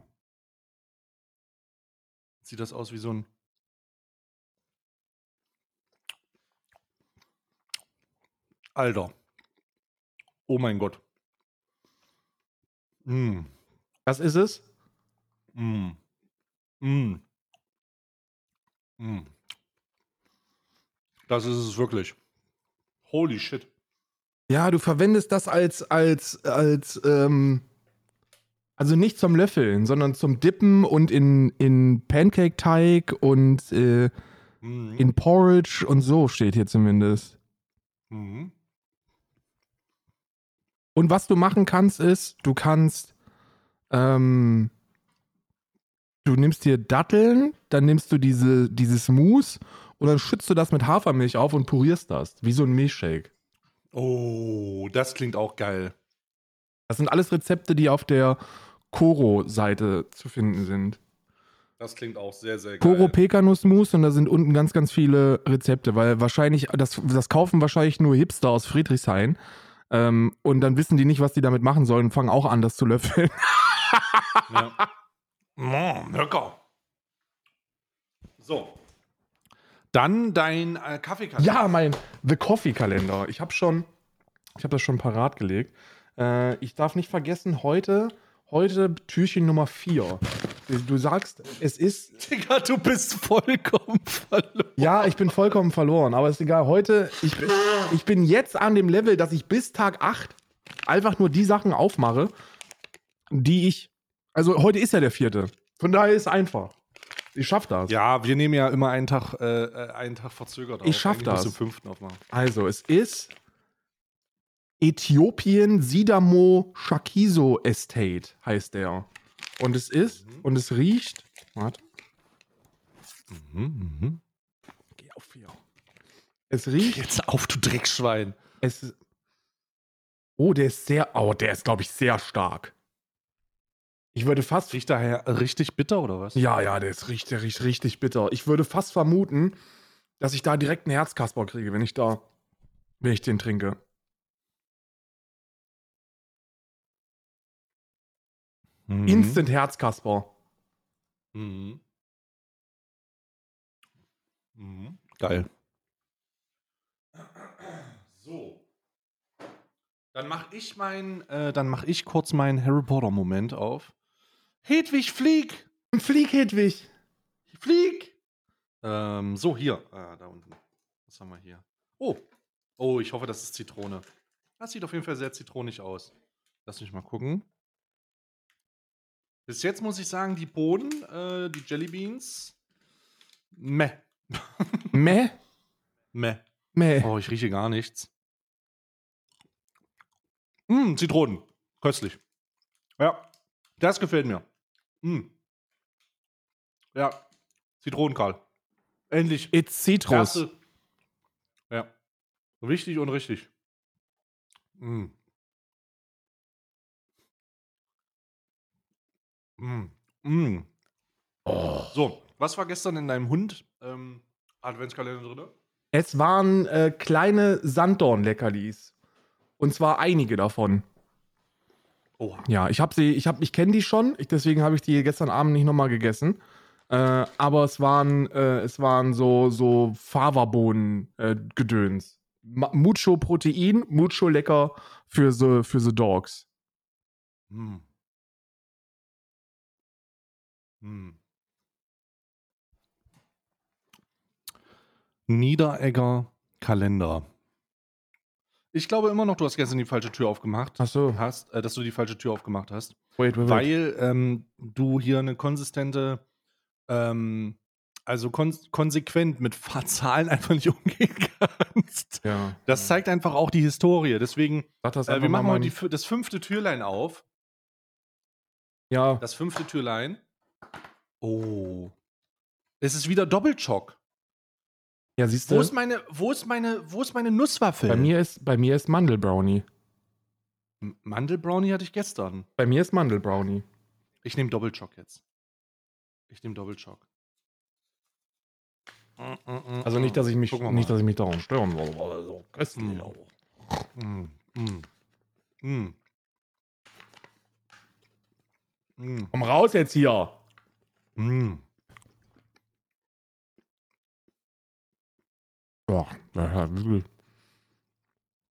[SPEAKER 1] Sieht das aus wie so ein. Alter. Oh mein Gott. Mm.
[SPEAKER 2] Was ist es?
[SPEAKER 1] Mm. Mm. Mm. Das ist es wirklich. Holy shit.
[SPEAKER 2] Ja, du verwendest das als, als, als, ähm, also nicht zum Löffeln, sondern zum Dippen und in, in Pancake-Teig und äh,
[SPEAKER 1] Mhm.
[SPEAKER 2] in Porridge und so steht hier zumindest.
[SPEAKER 1] Mhm.
[SPEAKER 2] Und was du machen kannst, ist, du kannst, ähm, du nimmst dir Datteln, dann nimmst du diese, dieses Mousse und dann schützt du das mit Hafermilch auf und purierst das, wie so ein Milchshake.
[SPEAKER 1] Oh, das klingt auch geil.
[SPEAKER 2] Das sind alles Rezepte, die auf der Koro-Seite zu finden sind.
[SPEAKER 1] Das klingt auch sehr, sehr geil.
[SPEAKER 2] Koro Pekanussmus und da sind unten ganz, ganz viele Rezepte, weil wahrscheinlich, das, das kaufen wahrscheinlich nur Hipster aus Friedrichshain. Ähm, und dann wissen die nicht, was die damit machen sollen und fangen auch an, das zu löffeln. [LAUGHS]
[SPEAKER 1] Ja. Mm, lecker. So. Dann dein äh, Kaffeekalender.
[SPEAKER 2] Ja, mein The Coffee Kalender. Ich habe schon, ich habe das schon parat gelegt. Äh, ich darf nicht vergessen, heute, heute Türchen Nummer 4. Du sagst, es ist
[SPEAKER 1] Digga, du bist vollkommen verloren.
[SPEAKER 2] Ja, ich bin vollkommen verloren, aber ist egal. Heute, ich bin, ich bin jetzt an dem Level, dass ich bis Tag 8 einfach nur die Sachen aufmache, die ich. Also heute ist ja der vierte. Von daher ist einfach. Ich schaff das.
[SPEAKER 1] Ja, wir nehmen ja immer einen Tag, äh, äh, einen Tag verzögert auf.
[SPEAKER 2] Ich schaff
[SPEAKER 1] Eigentlich
[SPEAKER 2] das.
[SPEAKER 1] du zum fünften aufmachen.
[SPEAKER 2] Also, es ist Äthiopien Sidamo Shakiso Estate, heißt der. Und es ist,
[SPEAKER 1] Mhm.
[SPEAKER 2] und es riecht. Warte,
[SPEAKER 1] Mhm, mhm.
[SPEAKER 2] geh auf hier. Es riecht.
[SPEAKER 1] Jetzt auf, du Dreckschwein.
[SPEAKER 2] Es oh, der ist sehr, oh, der ist, glaube ich, sehr stark. Ich würde fast,
[SPEAKER 1] Riecht daher richtig bitter oder was?
[SPEAKER 2] ja, ja, der ist richtig, der riecht richtig bitter. Ich würde fast vermuten, dass ich da direkt einen Herzkasper kriege, wenn ich da, wenn ich den trinke.
[SPEAKER 1] Mhm.
[SPEAKER 2] Instant Herzkasper.
[SPEAKER 1] Mhm. Mhm. Geil. So. Dann mache ich mein, äh, dann mache ich kurz meinen Harry Potter Moment auf. Hedwig, flieg!
[SPEAKER 2] Flieg, Hedwig.
[SPEAKER 1] Flieg! Ähm, so, hier. Ah, da unten. Was haben wir hier? Oh. Oh, ich hoffe, das ist Zitrone. Das sieht auf jeden Fall sehr zitronig aus. Lass mich mal gucken. Bis jetzt muss ich sagen, die Bohnen, äh, die Jellybeans, meh. [LAUGHS]
[SPEAKER 2] Meh.
[SPEAKER 1] Meh.
[SPEAKER 2] Meh.
[SPEAKER 1] Oh, ich rieche gar nichts. Mm, Zitronen. Köstlich. Ja, das gefällt mir. Mm. Ja, Zitronenkarl. Endlich.
[SPEAKER 2] It's Citrus.
[SPEAKER 1] Erste. Ja. Wichtig und richtig. Mm. Mm. Mm. So, was war gestern in deinem Hund ähm, Adventskalender drin?
[SPEAKER 2] Es waren äh, kleine Sanddorn-Leckerlis. Und zwar einige davon.
[SPEAKER 1] Oha.
[SPEAKER 2] Ja, ich habe sie, ich habe, ich kenne die schon, ich, deswegen habe ich die gestern Abend nicht nochmal gegessen. Äh, aber es waren, äh, es waren so, so Fava-Bohnen-Gedöns. Ma- mucho Protein, mucho lecker für the, für the Dogs.
[SPEAKER 1] Hm. Hm. Niederegger Kalender. Ich glaube immer noch, du hast gestern die falsche Tür aufgemacht.
[SPEAKER 2] Achso,
[SPEAKER 1] Hast, äh, dass du die falsche Tür aufgemacht hast.
[SPEAKER 2] wait, wait, wait.
[SPEAKER 1] Weil ähm, du hier eine konsistente, ähm, also kon konsequent mit Zahlen [LAUGHS] einfach nicht umgehen kannst.
[SPEAKER 2] Ja.
[SPEAKER 1] Das zeigt einfach auch die Historie. Deswegen, äh, wir machen
[SPEAKER 2] mal
[SPEAKER 1] die, das fünfte Türlein auf.
[SPEAKER 2] Ja,
[SPEAKER 1] Das fünfte Türlein. Oh. Es ist wieder Doppelschock.
[SPEAKER 2] Ja, siehst
[SPEAKER 1] Wo
[SPEAKER 2] du?
[SPEAKER 1] ist meine, wo ist meine, wo ist meine Nusswaffel?
[SPEAKER 2] Bei mir ist, bei mir ist Mandelbrownie.
[SPEAKER 1] M- Mandelbrownie hatte ich gestern.
[SPEAKER 2] Bei mir ist Mandelbrownie.
[SPEAKER 1] Ich nehme Doppelschock jetzt. Ich nehme Doppelschock.
[SPEAKER 2] Also nicht, dass ich mich, nicht, dass ich mich daran stören will. aber so köstlich
[SPEAKER 1] Mm. Mm, mm, mm. Mm,
[SPEAKER 2] Komm raus jetzt hier.
[SPEAKER 1] mm.
[SPEAKER 2] Ja, ja, ja, wirklich.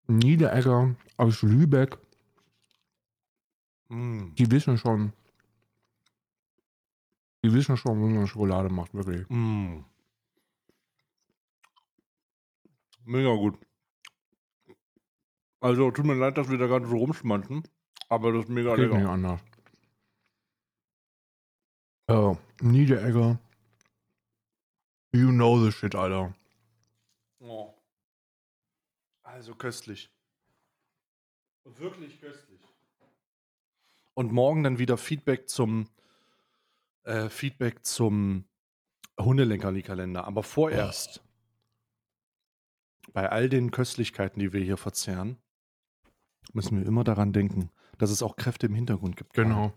[SPEAKER 2] Niederegger aus Lübeck,
[SPEAKER 1] Mm.
[SPEAKER 2] die wissen schon. Die wissen schon, wie man Schokolade macht, wirklich.
[SPEAKER 1] Mm. Mega gut. Also, tut mir leid, dass wir da gerade so rumschmanzen, aber das ist mega
[SPEAKER 2] Geht nicht
[SPEAKER 1] lecker.
[SPEAKER 2] anders. Ja, Niederegger. You know the shit, Alter.
[SPEAKER 1] Oh. Also köstlich. Wirklich köstlich. Und morgen dann wieder Feedback zum äh, Feedback zum Hundeleckerli-Kalender. Aber vorerst, bei all den Köstlichkeiten, die wir hier verzehren, müssen wir immer daran denken, dass es auch Kräfte im Hintergrund gibt.
[SPEAKER 2] Genau.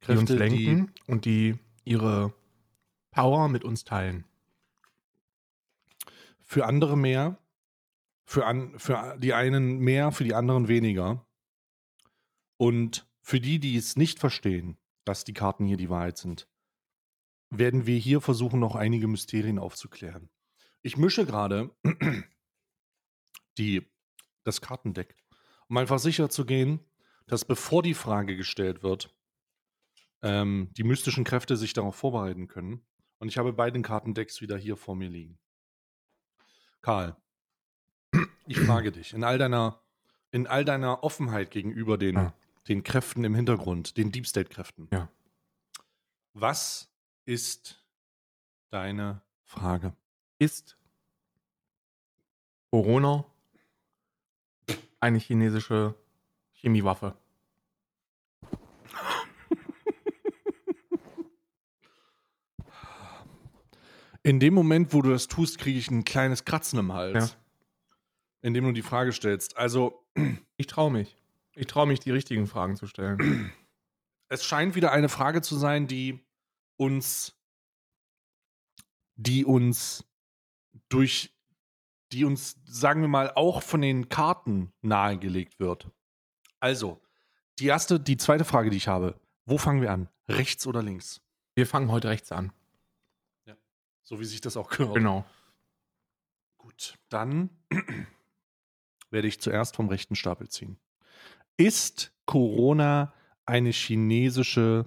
[SPEAKER 2] Die
[SPEAKER 1] Kräfte,
[SPEAKER 2] uns
[SPEAKER 1] die
[SPEAKER 2] lenken und die ihre Power mit uns teilen.
[SPEAKER 1] Für andere mehr, für, an, für die einen mehr, für die anderen weniger. Und für die, die es nicht verstehen, dass die Karten hier die Wahrheit sind, werden wir hier versuchen, noch einige Mysterien aufzuklären. Ich mische gerade die, das Kartendeck, um einfach sicher zu gehen, dass bevor die Frage gestellt wird, ähm, die mystischen Kräfte sich darauf vorbereiten können. Und ich habe beide Kartendecks wieder hier vor mir liegen. Karl, ich frage dich, in all deiner, in all deiner Offenheit gegenüber den,
[SPEAKER 2] Ja.
[SPEAKER 1] den Kräften im Hintergrund, den Deep State-Kräften,
[SPEAKER 2] Ja.
[SPEAKER 1] was ist deine Frage?
[SPEAKER 2] Ist Corona eine chinesische Chemiewaffe?
[SPEAKER 1] In dem Moment, wo du das tust, kriege ich ein kleines Kratzen im Hals.
[SPEAKER 2] Ja.
[SPEAKER 1] Indem du die Frage stellst. Also,
[SPEAKER 2] Ich traue mich. Ich traue mich, die richtigen Fragen zu stellen.
[SPEAKER 1] es scheint wieder eine Frage zu sein, die uns, die uns durch, die uns, sagen wir mal, auch von den Karten nahegelegt wird. Also, die erste, die zweite Frage, die ich habe, wo fangen wir an? Rechts oder links?
[SPEAKER 2] Wir fangen heute rechts an.
[SPEAKER 1] So wie sich das auch gehört.
[SPEAKER 2] Genau.
[SPEAKER 1] Gut, dann [CLEARS THROAT] werde ich zuerst vom rechten Stapel ziehen. Ist Corona eine chinesische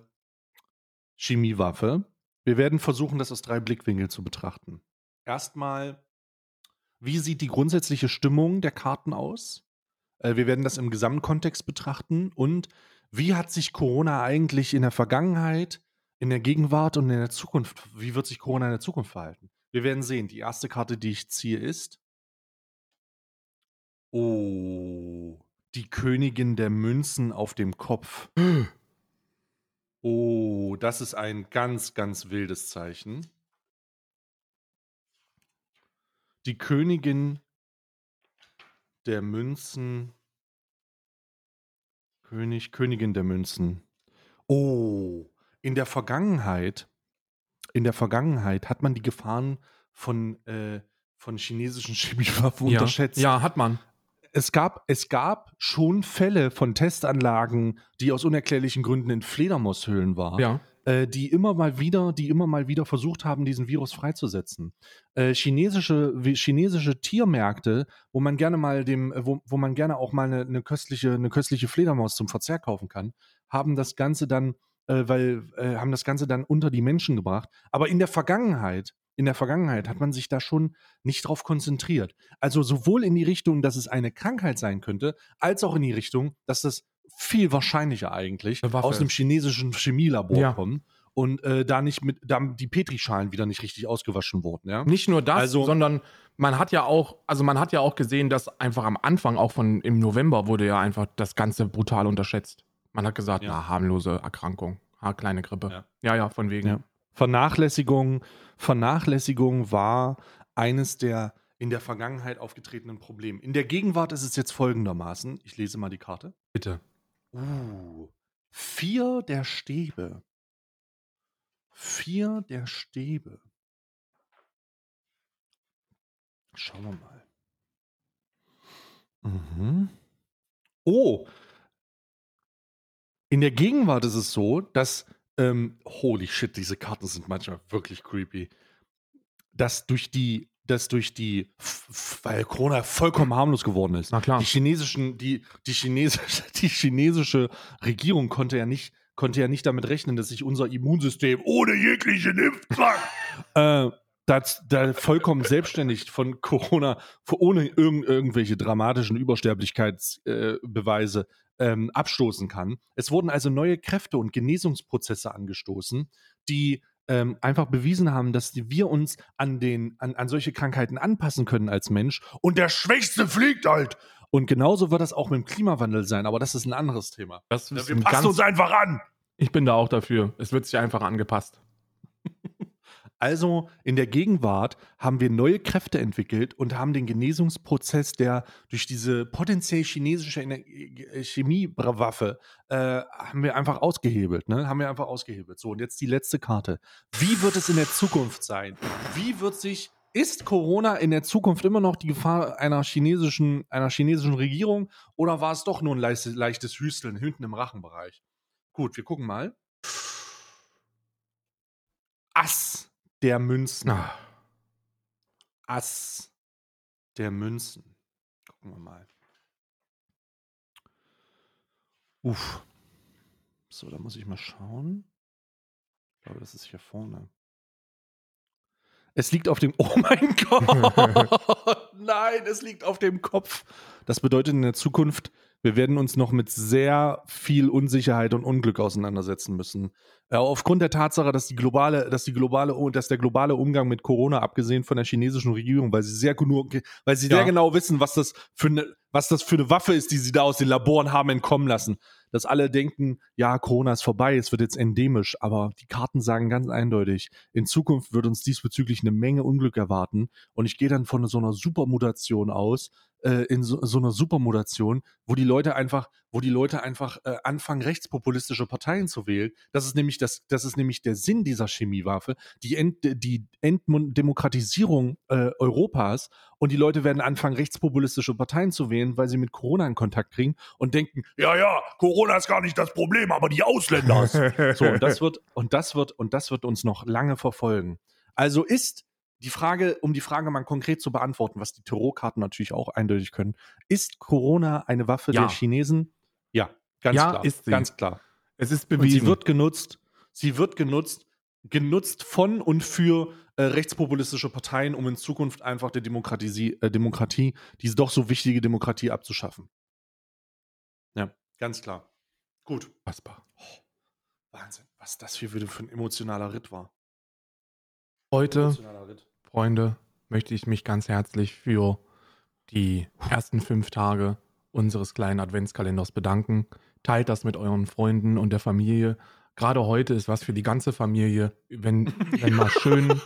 [SPEAKER 1] Chemiewaffe? Wir werden versuchen, das aus drei Blickwinkeln zu betrachten. Erstmal, wie sieht die grundsätzliche Stimmung der Karten aus? Äh, wir werden das im Gesamtkontext betrachten. Und wie hat sich Corona eigentlich in der Vergangenheit, in der Gegenwart und in der Zukunft, wie wird sich Corona in der Zukunft verhalten? Wir werden sehen. Die erste Karte, die ich ziehe, ist. Oh, die Königin der Münzen auf dem Kopf. [GASPS] Oh, das ist ein ganz, ganz wildes Zeichen. Die Königin der Münzen. König, Königin der Münzen. Oh, in der Vergangenheit, in der Vergangenheit hat man die Gefahren von, äh, von chinesischen [LAUGHS] Chemiewaffen
[SPEAKER 2] Ja.
[SPEAKER 1] unterschätzt
[SPEAKER 2] ja, hat man.
[SPEAKER 1] es gab, es gab schon Fälle von Testanlagen, die aus unerklärlichen Gründen in Fledermaushöhlen waren,
[SPEAKER 2] Ja.
[SPEAKER 1] äh, die immer mal wieder, die immer mal wieder versucht haben, diesen Virus freizusetzen. Äh, chinesische, chinesische Tiermärkte, wo man gerne mal dem, wo, wo man gerne auch mal eine, eine köstliche, eine köstliche Fledermaus zum Verzehr kaufen kann, haben das Ganze dann, äh, weil, äh, haben das Ganze dann unter die Menschen gebracht. Aber in der Vergangenheit, in der Vergangenheit hat man sich da schon nicht drauf konzentriert. Also sowohl in die Richtung, dass es eine Krankheit sein könnte, als auch in die Richtung, dass das viel wahrscheinlicher eigentlich aus einem chinesischen Chemielabor
[SPEAKER 2] Ja.
[SPEAKER 1] kommt und äh, da nicht mit, da die Petrischalen wieder nicht richtig ausgewaschen wurden. Ja?
[SPEAKER 2] Nicht nur das,
[SPEAKER 1] Also-
[SPEAKER 2] sondern man hat ja auch, also man hat ja auch gesehen, dass einfach am Anfang, auch von im November, wurde ja einfach das Ganze brutal unterschätzt. Man hat gesagt,
[SPEAKER 1] Ja.
[SPEAKER 2] na, harmlose Erkrankung, ha, kleine Grippe.
[SPEAKER 1] Ja.
[SPEAKER 2] Ja, ja, von wegen.
[SPEAKER 1] Ja. Vernachlässigung, Vernachlässigung war eines der in der Vergangenheit aufgetretenen Probleme. In der Gegenwart ist es jetzt folgendermaßen. Ich lese mal die Karte.
[SPEAKER 2] Bitte.
[SPEAKER 1] Uh, vier der Stäbe. Vier der Stäbe. Schauen wir mal. Mhm. Oh. In der Gegenwart ist es so, dass, ähm, holy shit, diese Karten sind manchmal wirklich creepy. Dass durch die, dass durch die, weil Corona vollkommen harmlos geworden ist.
[SPEAKER 2] Na klar.
[SPEAKER 1] Die chinesischen, die, die chinesische, [LAUGHS] die chinesische Regierung konnte ja nicht, konnte ja nicht damit rechnen, dass sich unser Immunsystem
[SPEAKER 3] Ohne jeglichen Impfzwang. [LAUGHS]
[SPEAKER 1] äh, da, da vollkommen selbstständig von Corona, ohne irgend, irgendwelche dramatischen Übersterblichkeitsbeweise äh, ähm, abstoßen kann. Es wurden also neue Kräfte und Genesungsprozesse angestoßen, die ähm, einfach bewiesen haben, dass wir uns an, den, an, an solche Krankheiten anpassen können als Mensch.
[SPEAKER 3] Und der Schwächste fliegt halt.
[SPEAKER 1] Und genauso wird das auch mit dem Klimawandel sein, aber das ist ein anderes Thema.
[SPEAKER 2] Das
[SPEAKER 3] Ja,
[SPEAKER 2] ist
[SPEAKER 3] wir
[SPEAKER 2] ein
[SPEAKER 3] passen uns einfach an.
[SPEAKER 2] ich bin da auch dafür. Es wird sich einfach angepasst.
[SPEAKER 1] Also in der Gegenwart haben wir neue Kräfte entwickelt und haben den Genesungsprozess, der durch diese potenziell chinesische äh, Chemiewaffe äh, haben wir einfach ausgehebelt, ne? Haben wir einfach ausgehebelt. So, und jetzt die letzte Karte. Wie wird es in der Zukunft sein? Wie wird sich, ist Corona in der Zukunft immer noch die Gefahr einer chinesischen, einer chinesischen Regierung oder war es doch nur ein leichtes, leichtes Hüsteln hinten im Rachenbereich? Gut, wir gucken mal. Ass der Münzen.
[SPEAKER 2] Ah,
[SPEAKER 1] Ass der Münzen. Gucken wir mal. Uff. So, da muss ich mal schauen. Ich glaube, das ist hier vorne. Es liegt auf dem. [LAUGHS] Oh mein Gott! Nein, es liegt auf dem Kopf. Das bedeutet in der Zukunft, wir werden uns noch mit sehr viel Unsicherheit und Unglück auseinandersetzen müssen. Äh, aufgrund der Tatsache, dass die globale, dass die globale, dass der globale Umgang mit Corona, abgesehen von der chinesischen Regierung, weil sie sehr genug, weil sie
[SPEAKER 2] Ja.
[SPEAKER 1] sehr genau wissen, was das für eine, was das für eine Waffe ist, die sie da aus den Laboren haben entkommen lassen. Dass alle denken, ja, Corona ist vorbei, es wird jetzt endemisch, aber die Karten sagen ganz eindeutig, in Zukunft wird uns diesbezüglich eine Menge Unglück erwarten. Und ich gehe dann von so einer Supermutation aus, äh, in so, so einer Supermutation, wo die Leute einfach, wo die Leute einfach äh, anfangen, rechtspopulistische Parteien zu wählen. Das ist nämlich das, das ist nämlich der Sinn dieser Chemiewaffe, die, Ent, die Entdemokratisierung äh, Europas und die Leute werden anfangen, rechtspopulistische Parteien zu wählen, weil sie mit Corona in Kontakt kriegen und denken,
[SPEAKER 3] Ja, ja, Corona ist gar nicht das Problem, aber die Ausländer. [LAUGHS]
[SPEAKER 1] so, und das wird, und das wird, und das wird uns noch lange verfolgen. Also ist die Frage, um die Frage mal konkret zu beantworten, was die Tarotkarten natürlich auch eindeutig können, ist Corona eine Waffe
[SPEAKER 2] Ja.
[SPEAKER 1] der Chinesen? Ja, ganz
[SPEAKER 2] Ja,
[SPEAKER 1] klar.
[SPEAKER 2] ist sie.
[SPEAKER 1] Ganz klar.
[SPEAKER 2] es ist
[SPEAKER 1] Und
[SPEAKER 2] bewiesen.
[SPEAKER 1] sie wird genutzt, sie wird genutzt, genutzt von und für äh, rechtspopulistische Parteien, um in Zukunft einfach der Demokratie, äh, Demokratie, diese doch so wichtige Demokratie abzuschaffen. Ja, ganz klar. Gut.
[SPEAKER 2] Unfassbar.
[SPEAKER 1] Wahnsinn, was das hier wieder für ein emotionaler Ritt war.
[SPEAKER 2] Heute,
[SPEAKER 1] Emotionaler Ritt.
[SPEAKER 2] Freunde, möchte ich mich ganz herzlich für die ersten fünf Tage unseres kleinen Adventskalenders bedanken. Teilt das mit euren Freunden und der Familie. Gerade heute ist was für die ganze Familie, wenn, [LAUGHS] wenn mal schön,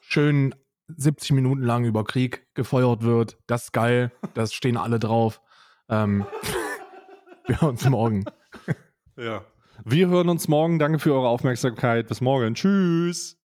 [SPEAKER 2] schön 70 Minuten lang über Krieg gefeuert wird. Das ist geil. Das stehen alle drauf. Ähm, [LAUGHS] wir hören uns morgen.
[SPEAKER 1] Ja. Wir hören uns morgen. Danke für eure Aufmerksamkeit. Bis morgen. Tschüss.